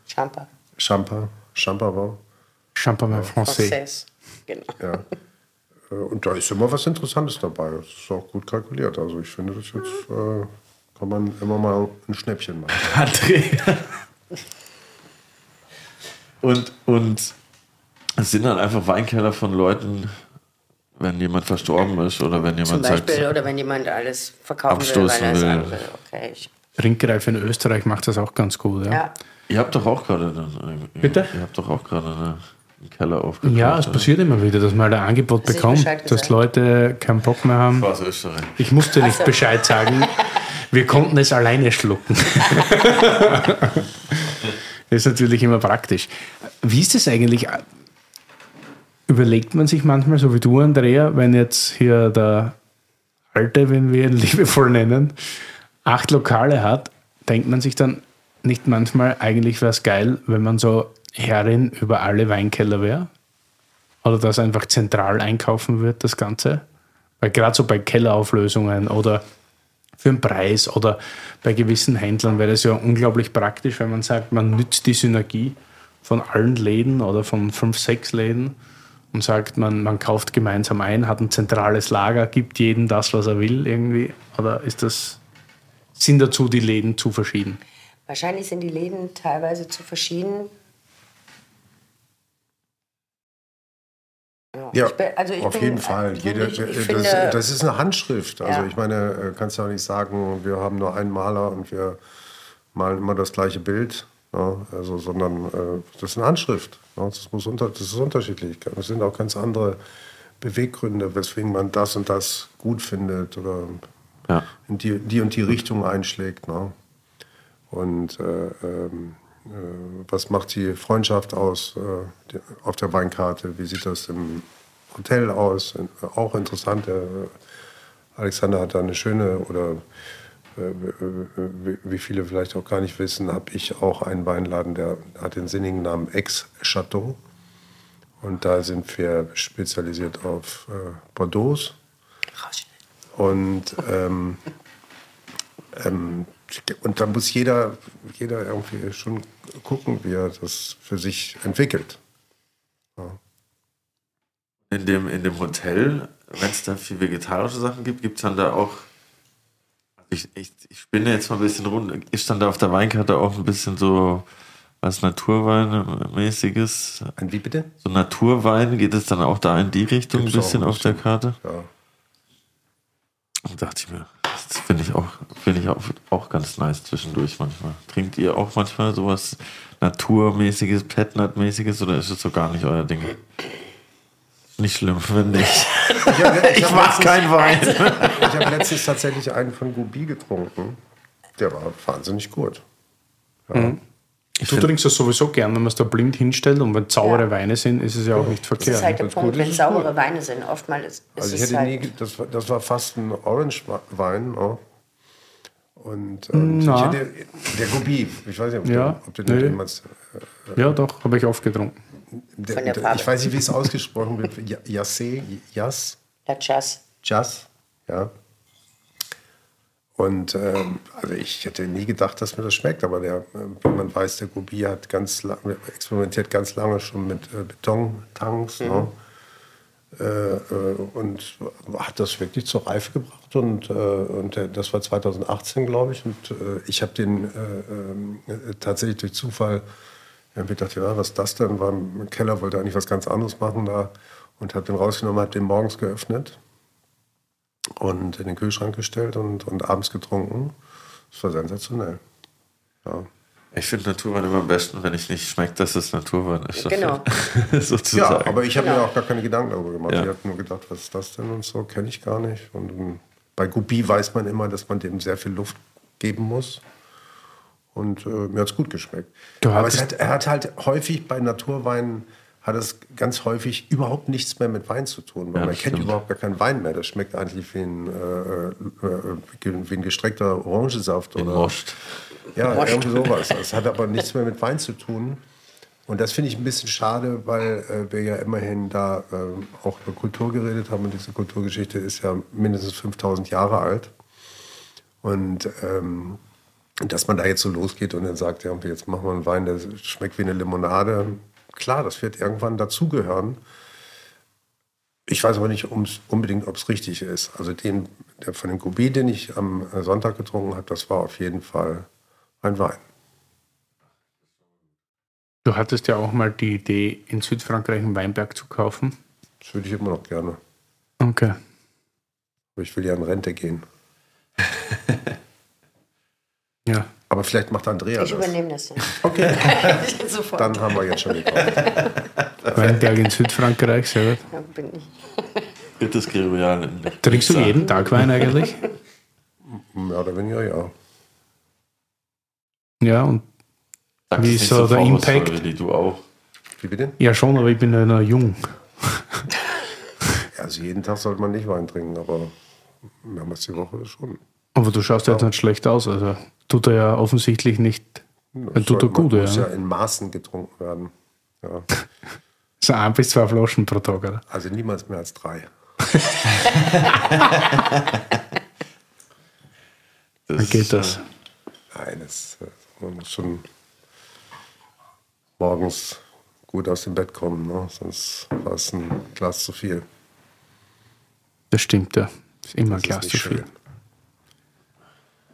Champa. Champa. Champa war. Champa ja. Français. Français. Genau. Ja. Äh, und da ist immer was Interessantes dabei. Das ist auch gut kalkuliert. Also ich finde, das jetzt äh, kann man immer mal ein Schnäppchen machen. Andrea. und, und es sind dann einfach Weinkeller von Leuten, wenn jemand verstorben ist oder wenn jemand Zum Beispiel, sagt, oder wenn jemand alles verkaufen will, weil er es will. Okay. Trinkreif in Österreich macht das auch ganz gut. Ja. ja. Ihr habt doch auch gerade Bitte? Ihr habt doch auch gerade eine Keller aufgekauft. Ja, es passiert immer wieder, dass man ein Angebot Hast bekommt, dass Leute keinen Bock mehr haben. Aus Österreich. Ich musste nicht so. Bescheid sagen. Wir konnten es alleine schlucken. das ist natürlich immer praktisch. Wie ist das eigentlich? Überlegt man sich manchmal, so wie du, Andrea, wenn jetzt hier der Alte, wenn wir ihn liebevoll nennen, acht Lokale hat, denkt man sich dann nicht manchmal, eigentlich wäre es geil, wenn man so Herrin über alle Weinkeller wäre? Oder dass einfach zentral einkaufen wird, das Ganze? Weil gerade so bei Kellerauflösungen oder für einen Preis oder bei gewissen Händlern wäre das ja unglaublich praktisch, wenn man sagt, man nützt die Synergie von allen Läden oder von fünf, sechs Läden und sagt, man, man kauft gemeinsam ein, hat ein zentrales Lager, gibt jedem das, was er will irgendwie? Oder ist das, sind dazu die Läden zu verschieden? Wahrscheinlich sind die Läden teilweise zu verschieden. Ja, Ich bin- also ich auf bin- jeden Fall. ich- Jeder, ich das, finde- das ist eine Handschrift. Also Ja. ich meine, äh, kannst ja auch nicht sagen, wir haben nur einen Maler und wir malen immer das gleiche Bild. Ja, also, sondern äh, das ist eine Handschrift. Ja, das, muss unter, das ist unterschiedlich. Es sind auch ganz andere Beweggründe, weswegen man das und das gut findet oder Ja. in die, die und die Richtung einschlägt. Ne? Und äh, ähm, äh, was macht die Freundschaft aus äh, auf der Weinkarte? Wie sieht das im Hotel aus? Auch interessant. Der, Alexander hat da eine schöne oder äh, wie- wie viele vielleicht auch gar nicht wissen, habe ich auch einen Weinladen, der hat den sinnigen Namen Ex-Chateau. Und da sind wir spezialisiert auf äh, Bordeaux. Und, ähm, ähm, und da muss jeder, jeder irgendwie schon gucken, wie er das für sich entwickelt. In dem, in dem Hotel, wenn es da viel vegetarische Sachen gibt, gibt es dann da auch. Also ich, ich, ich spinne jetzt mal ein bisschen rund. Ist dann da auf der Weinkarte auch ein bisschen so was Naturweinmäßiges? Ein wie bitte? So Naturwein, geht es dann auch da in die Richtung Gibt's ein bisschen auf der. Karte? Ja. Und dachte ich mir, das finde ich auch, finde ich auch, auch ganz nice zwischendurch manchmal. Trinkt ihr auch manchmal sowas Naturmäßiges, Petnat-mäßiges oder ist es so gar nicht euer Ding? Nicht schlimm, nicht. Ich, hab, ich, Ich hab mag keinen Wein. Ich habe letztens tatsächlich einen von Gubi getrunken. Der war wahnsinnig gut. Du trinkst das sowieso gern, wenn man es da blind hinstellt und wenn saure Ja. Weine sind, ist es ja auch nicht Das ist verkehrt. halt der Punkt, wenn saure gut. Weine sind. Oftmals ist, ist Also ich es hätte halt, nie, das, war- das war fast ein Orange-Wein. Ne? Und ähm, ich Na. hätte, der Gubi, ich weiß nicht, ob, Ja, du, ob du den jemals... Ja, doch, habe ich oft getrunken. Der, Von der der, Farbe. ich weiß nicht, wie es ausgesprochen wird. Ja- Yassé, Jas, La Chasse. Jas, ja. Und ähm, also ich hätte nie gedacht, dass mir das schmeckt, aber der, äh, wie man weiß, der Gubi hat ganz lang, experimentiert ganz lange schon mit äh, Betontanks. Ne? Äh, äh, und hat das wirklich zur Reife gebracht und, äh, und das war 2018, glaube ich. Und äh, ich habe den äh, ähm, äh, tatsächlich durch Zufall irgendwie gedacht, ja, was ist das denn? War im Keller, wollte eigentlich was ganz anderes machen da und habe den rausgenommen, habe den morgens geöffnet und in den Kühlschrank gestellt und, und abends getrunken. Das war sensationell. Ja. Ich finde Naturwein immer am besten, wenn ich nicht schmeckt, dass es Naturwein ist. Genau. Sozusagen. Ja, aber ich habe mir Genau. auch gar keine Gedanken darüber gemacht. Ja. Ich habe nur gedacht, was ist das denn und so, kenne ich gar nicht. Und ähm, bei Gubi weiß man immer, dass man dem sehr viel Luft geben muss. Und äh, mir hat es gut geschmeckt. Du Aber hat, er hat halt häufig bei Naturweinen hat es ganz häufig überhaupt nichts mehr mit Wein zu tun, weil Ja, man das kennt stimmt. überhaupt gar keinen Wein mehr. Das schmeckt eigentlich wie ein, äh, äh, wie ein gestreckter Orangensaft oder Most. ja, irgendwie sowas. Das hat aber nichts mehr mit Wein zu tun. Und das finde ich ein bisschen schade, weil äh, wir ja immerhin da ähm, auch über Kultur geredet haben. Und diese Kulturgeschichte ist ja mindestens 5000 Jahre alt. Und ähm, dass man da jetzt so losgeht und dann sagt, ja, jetzt machen wir einen Wein, der schmeckt wie eine Limonade. Klar, das wird irgendwann dazugehören. Ich weiß aber nicht unbedingt, ob es richtig ist. Also den, der von dem Gobi, den ich am äh, Sonntag getrunken habe, das war auf jeden Fall ein Wein. Du hattest ja auch mal die Idee, in Südfrankreich einen Weinberg zu kaufen. Das würde ich immer noch gerne. Okay. Aber ich will ja in Rente gehen. Ja. Aber vielleicht macht Andrea Ich das. übernehme das dann. Okay, Sofort. dann haben wir jetzt schon gekauft. Weinberg in Südfrankreich, sehr gut. Ja, bin ich. Drittes Gregorian. Trinkst du jeden Tag Wein eigentlich? Mehr oder weniger, ja. Ja, und Sag Wie ist nicht so der Impact? Willi, du auch. Wie bitte? ja schon, aber ich bin ja noch jung. Also jeden Tag sollte man nicht Wein trinken, aber mehrmals die Woche schon. Aber du schaust ja jetzt nicht schlecht aus. Also tut er ja offensichtlich nicht. Dann tut er gut, muss ja. ja in Maßen getrunken werden. Ja. So ein bis zwei Flaschen pro Tag, oder? Also niemals mehr als drei. Wie geht das? Nein, es, äh, man muss schon morgens gut aus dem Bett kommen, ne? sonst war es ein Glas zu viel. Das stimmt, ja. Ist immer ein Das Glas ist zu nicht viel.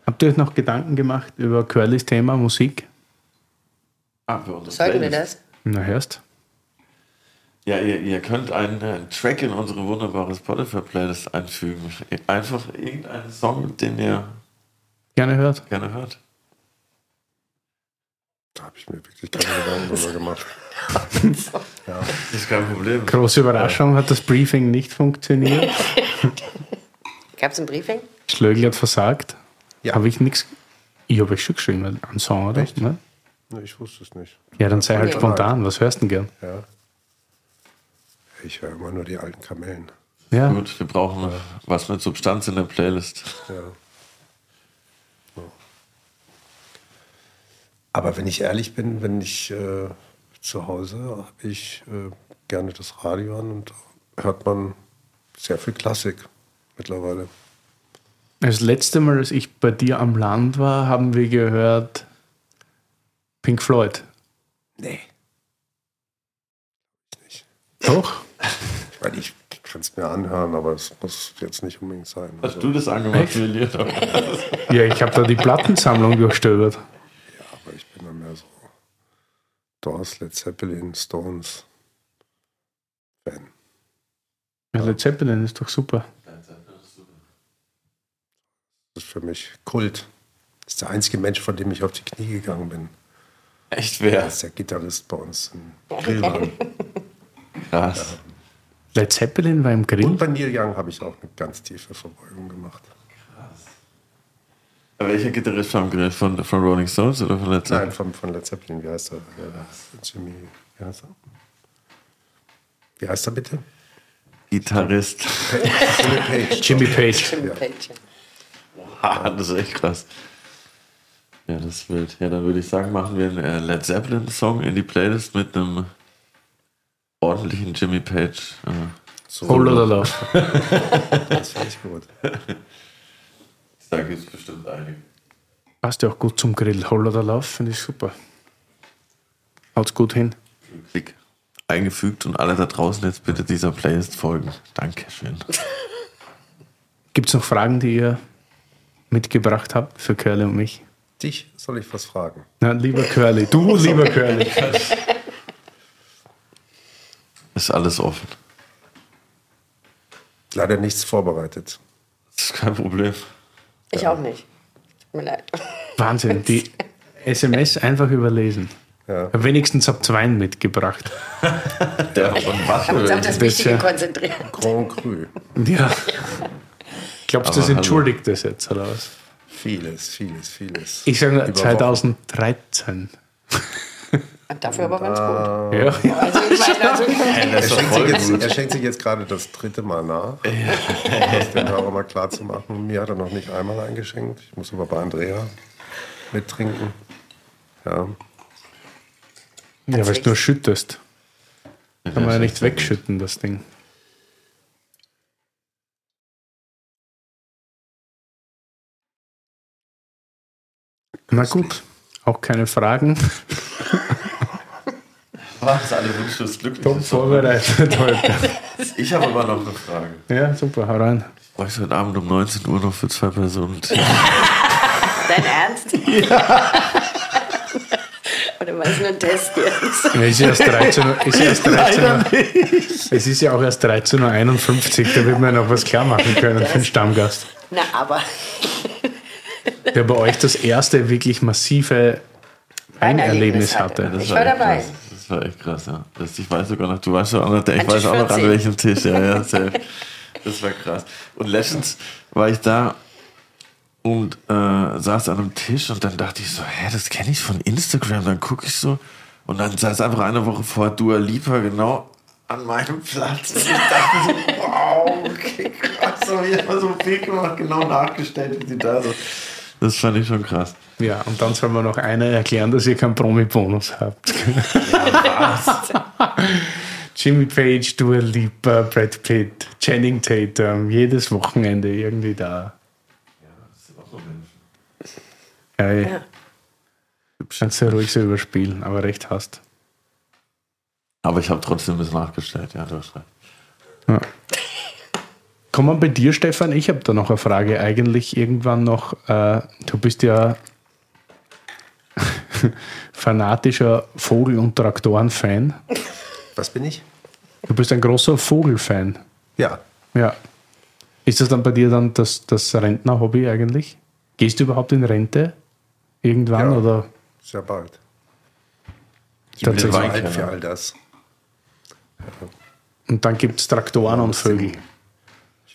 Habt ihr euch noch Gedanken gemacht über Curlys Thema Musik? Ah, für unsere Sollten wir das? Na, hörst? Ja, ihr, ihr könnt einen, äh, Track in unsere wunderbare Spotify-Playlist einfügen. Einfach irgendeinen Song, den ihr Gerne hört? gerne hört. Da habe ich mir wirklich keine Gedanken drüber gemacht. Ja, Das ist kein Problem. Große Überraschung, hat das Briefing nicht funktioniert. Gab es ein Briefing? Schlögl hat versagt. Ja. Habe ich nichts. Ich habe euch schon geschrieben, einen Song, oder? Echt? Ne? ne, ich wusste es nicht. Ja, dann sei halt Ja. spontan. Was hörst du denn gern? Ja. Ich höre immer nur die alten Kamellen. Ja. Gut, wir brauchen was mit Substanz in der Playlist. Ja. Ja. Aber wenn ich ehrlich bin, wenn ich äh, zu Hause habe ich äh, gerne das Radio an und hört man sehr viel Klassik mittlerweile. Das letzte Mal, als ich bei dir am Land war, haben wir gehört Pink Floyd. Nee. Nicht. Doch? Ich meine, ich kann es mir anhören, aber es muss jetzt nicht unbedingt sein. Hast du das angemacht, Willi? Ja, ich habe da die Plattensammlung durchstöbert. Ja, aber ich bin dann mehr so Doors, Led Zeppelin, Stones Fan. Ja, Led Zeppelin ist doch super. Das ist für mich Kult. Das ist der einzige Mensch, von dem ich auf die Knie gegangen bin. Echt Er wer? ist der Gitarrist bei uns im Grillmann. Krass. Led Zeppelin war im Und Grill. bei Neil Young habe ich auch eine ganz tiefe Verbeugung gemacht. Welcher Gitarrist vom Grill? Von, von Rolling Stones oder von Led Nein, Zeppelin? von, von Led Zeppelin. Wie heißt er? Ja, Jimmy. Wie heißt er? Wie heißt er bitte? Gitarrist. Jimmy Page. Jimmy Page. Jimmy Ja. Page. Ah, das ist echt krass. Ja, das ist wild. Ja, dann würde ich sagen, machen wir einen äh, Led Zeppelin-Song in die Playlist mit einem ordentlichen Jimmy Page. Äh, So, Whole Lotta Love. Das finde ich gut. da gibt es bestimmt einige. Passt ja auch gut zum Grill. Whole Lotta Love finde ich super. Haut's gut hin. Klick. Eingefügt und alle da draußen jetzt bitte dieser Playlist folgen. Dankeschön. Gibt es noch Fragen, die ihr mitgebracht habt für Curly und mich? Dich soll ich was fragen. Na, lieber Curly. Du, lieber Curly. Ist alles offen. Leider nichts vorbereitet. Das ist kein Problem. Ich auch nicht. Tut mir leid. Wahnsinn. Die SMS einfach überlesen. Ja. Wenigstens habt zwei mitgebracht. Der von was? Haben uns auf das Wichtige ja- konzentriert. Grand Cru. Ja. Glaubst du, das hallo. entschuldigt das jetzt, oder was? Vieles, vieles, vieles. Ich sage Über 2013. Und dafür aber ganz gut. Ja. Also ich meine, also, Er schenkt, sich jetzt, er schenkt sich jetzt gerade das dritte Mal nach, um das den Hörer mal klar zu machen. Mir hat er noch nicht einmal eingeschenkt. Ich muss aber bei Andrea mittrinken. Ja, Ja, weil du nur schüttest. Kann man ja nicht weg. wegschütten, das Ding. Na gut, auch keine Fragen. Was? Alle Wünsche des Top Glücklichen. vorbereitet heute. Ich habe aber noch eine Frage. Ja, super, hau rein. Ich bräuchte heute Abend um 19 Uhr noch für zwei Personen. dein Ernst? Ja. Oder war es nur ein Test jetzt? Ja, ist erst 13 Uhr. Ist erst 13 Uhr. Es ist ja auch erst 13.51 Uhr, da wird man noch was klar machen können für den Stammgast. Na, aber Der bei euch das erste wirklich massive Weinerlebnis hatte. Ich war echt dabei. Krass. Das war echt krass, ja. Das, ich weiß sogar noch, du weißt auch noch, ich An weiß auch noch an 14. welchem Tisch. Ja, ja, safe. Das war krass. Und letztens war ich da und äh, saß an einem Tisch und dann dachte ich so, hä, das kenne ich von Instagram. Dann gucke ich so und dann saß einfach eine Woche vor Dua Lipa genau an meinem Platz. Und ich dachte so, wow, okay, krass. So, ich habe so ein Bild gemacht, genau nachgestellt, wie sie da so Das fand ich schon krass. Ja, und dann soll man noch einer erklären, dass ihr keinen Promi-Bonus habt. Jimmy Page, Dua Lipa, Brad Pitt, Channing Tatum, jedes Wochenende irgendwie da. Ja, ja. Ja. Kannst du ruhig so überspielen, aber recht hast. Aber ich habe trotzdem das nachgestellt, ja, du hast recht. Ja. Kommen wir bei dir, Stefan? Ich habe da noch eine Frage. Eigentlich irgendwann noch, äh, du bist ja fanatischer Vogel- und Traktoren-Fan. Was bin ich? Du bist ein großer Vogelfan. Ja. Ja. Ist das dann bei dir dann das, das Rentner-Hobby eigentlich? Gehst du überhaupt in Rente? Irgendwann? Ja. Oder Sehr bald. Ich bin zu alt für all das. und dann gibt es Traktoren und Vögel.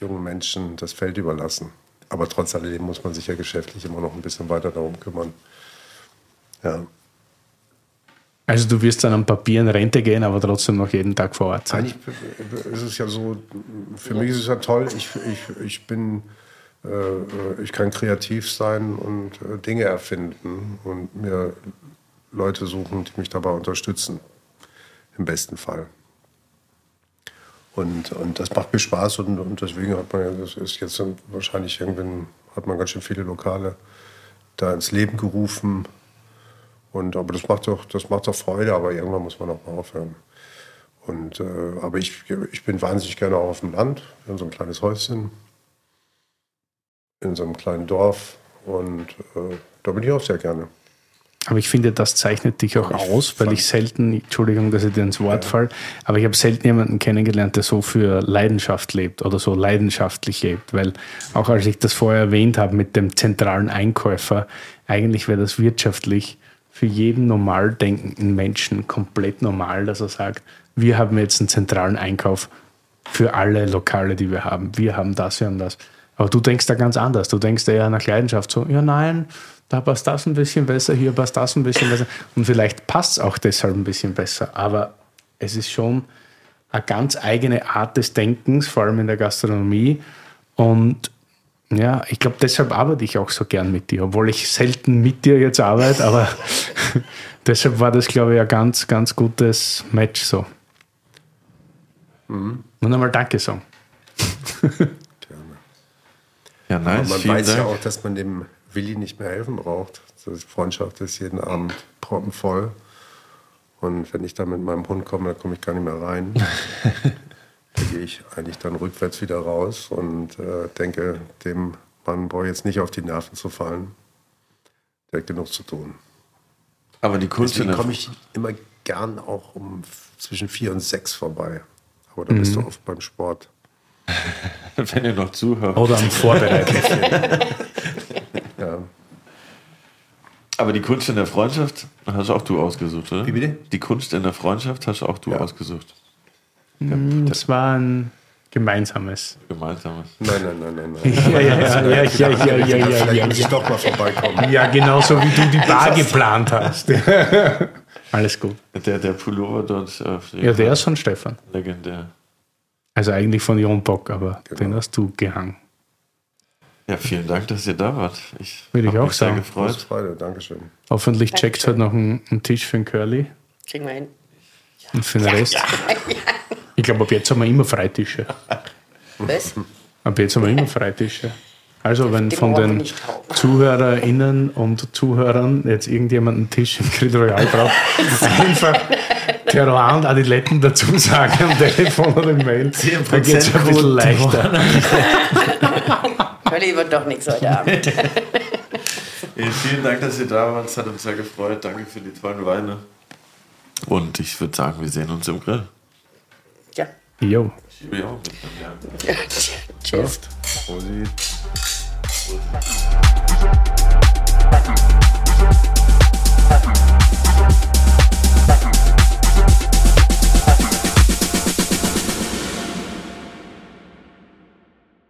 Jungen Menschen das Feld überlassen. Aber trotz alledem muss man sich ja geschäftlich immer noch ein bisschen weiter darum kümmern. Ja. Also du wirst dann am Papier in Rente gehen, aber trotzdem noch jeden Tag vor Ort sein. Eigentlich ist es ja so, für mich ist es ja toll, ich, ich, ich bin, äh, ich kann kreativ sein und äh, Dinge erfinden und mir Leute suchen, die mich dabei unterstützen. Im besten Fall. Und, und das macht mir Spaß und, und deswegen hat man ja, das ist jetzt wahrscheinlich irgendwann, hat man ganz schön viele Lokale da ins Leben gerufen. Und, aber das macht doch, das macht doch Freude, aber irgendwann muss man auch mal aufhören. Und, äh, aber ich, ich bin wahnsinnig gerne auch auf dem Land, in so ein kleines Häuschen, in so einem kleinen Dorf. Und äh, da bin ich auch sehr gerne. Aber ich finde, das zeichnet dich auch aus, weil ich selten, Entschuldigung, dass ich dir ins Wort falle, aber ich habe selten jemanden kennengelernt, der so für Leidenschaft lebt oder so leidenschaftlich lebt. Weil auch als ich das vorher erwähnt habe mit dem zentralen Einkäufer, eigentlich wäre das wirtschaftlich für jeden normal denkenden Menschen komplett normal, dass er sagt, wir haben jetzt einen zentralen Einkauf für alle Lokale, die wir haben. Wir haben das, wir haben das. Aber du denkst da ganz anders. Du denkst eher nach Leidenschaft so, ja nein, da passt das ein bisschen besser, hier passt das ein bisschen besser. Und vielleicht passt es auch deshalb ein bisschen besser. Aber es ist schon eine ganz eigene Art des Denkens, vor allem in der Gastronomie. Und ja, ich glaube, deshalb arbeite ich auch so gern mit dir, obwohl ich selten mit dir jetzt arbeite, aber deshalb war das, glaube ich, ein ganz, ganz gutes Match so. Und einmal Danke sagen. Ja, Aber nice. man vielen weiß Dank. ja auch, dass man dem Willi nicht mehr helfen braucht. Die Freundschaft ist jeden Abend proppenvoll. Und wenn ich da mit meinem Hund komme, dann komme ich gar nicht mehr rein. da gehe ich eigentlich dann rückwärts wieder raus und äh, denke, dem Mann brauche ich jetzt nicht auf die Nerven zu fallen. Der hat genug zu tun. Aber die Kunst Deswegen komme ich immer gern auch um zwischen vier und sechs vorbei. Aber da bist du oft beim Sport. wenn ihr noch zuhört. Oder am Vorbereiten. Ja. Aber die Kunst in der Freundschaft hast auch du ausgesucht, oder? Wie bitte? Die Kunst in der Freundschaft hast auch du Ja. ausgesucht. Das war ein gemeinsames. Gemeinsames. Nein, nein, nein, nein, nein. Ja, ja, ja, ja, ja, ja, ja, ja, Vielleicht ja, muss ich ja. doch mal vorbeikommen. Ja, genauso wie du die Bar geplant hast. Alles gut. Der, der Pullover dort. Auf Ja, der ist von Stefan. legendär. Also eigentlich von Jon Bock, aber Genau. den hast du gehangen. Ja, vielen Dank, dass ihr da wart. Ich Würde ich auch mich sehr sagen. Große gefreut. Freude, Dankeschön. Hoffentlich checkt heute noch einen, einen Tisch für den Curly Kriegen wir hin. und für den Rest. Ich glaube, ab jetzt haben wir immer Freitische. Was? Ab jetzt haben wir immer Freitische. Also, wenn von den. ZuhörerInnen und Zuhörern jetzt irgendjemand einen Tisch im Grid Royal braucht, einfach Terroir und Adiletten dazu sagen am Telefon oder im Mail. Da geht es ein bisschen leichter. Völlig wird doch nichts heute Abend. Hey, vielen Dank, dass ihr da wart. Es hat uns sehr gefreut. Danke für die tollen Weine. Und ich würde sagen, wir sehen uns im Grill. Ja. Jo. Tschüss. Tschüss. Prost. Prost.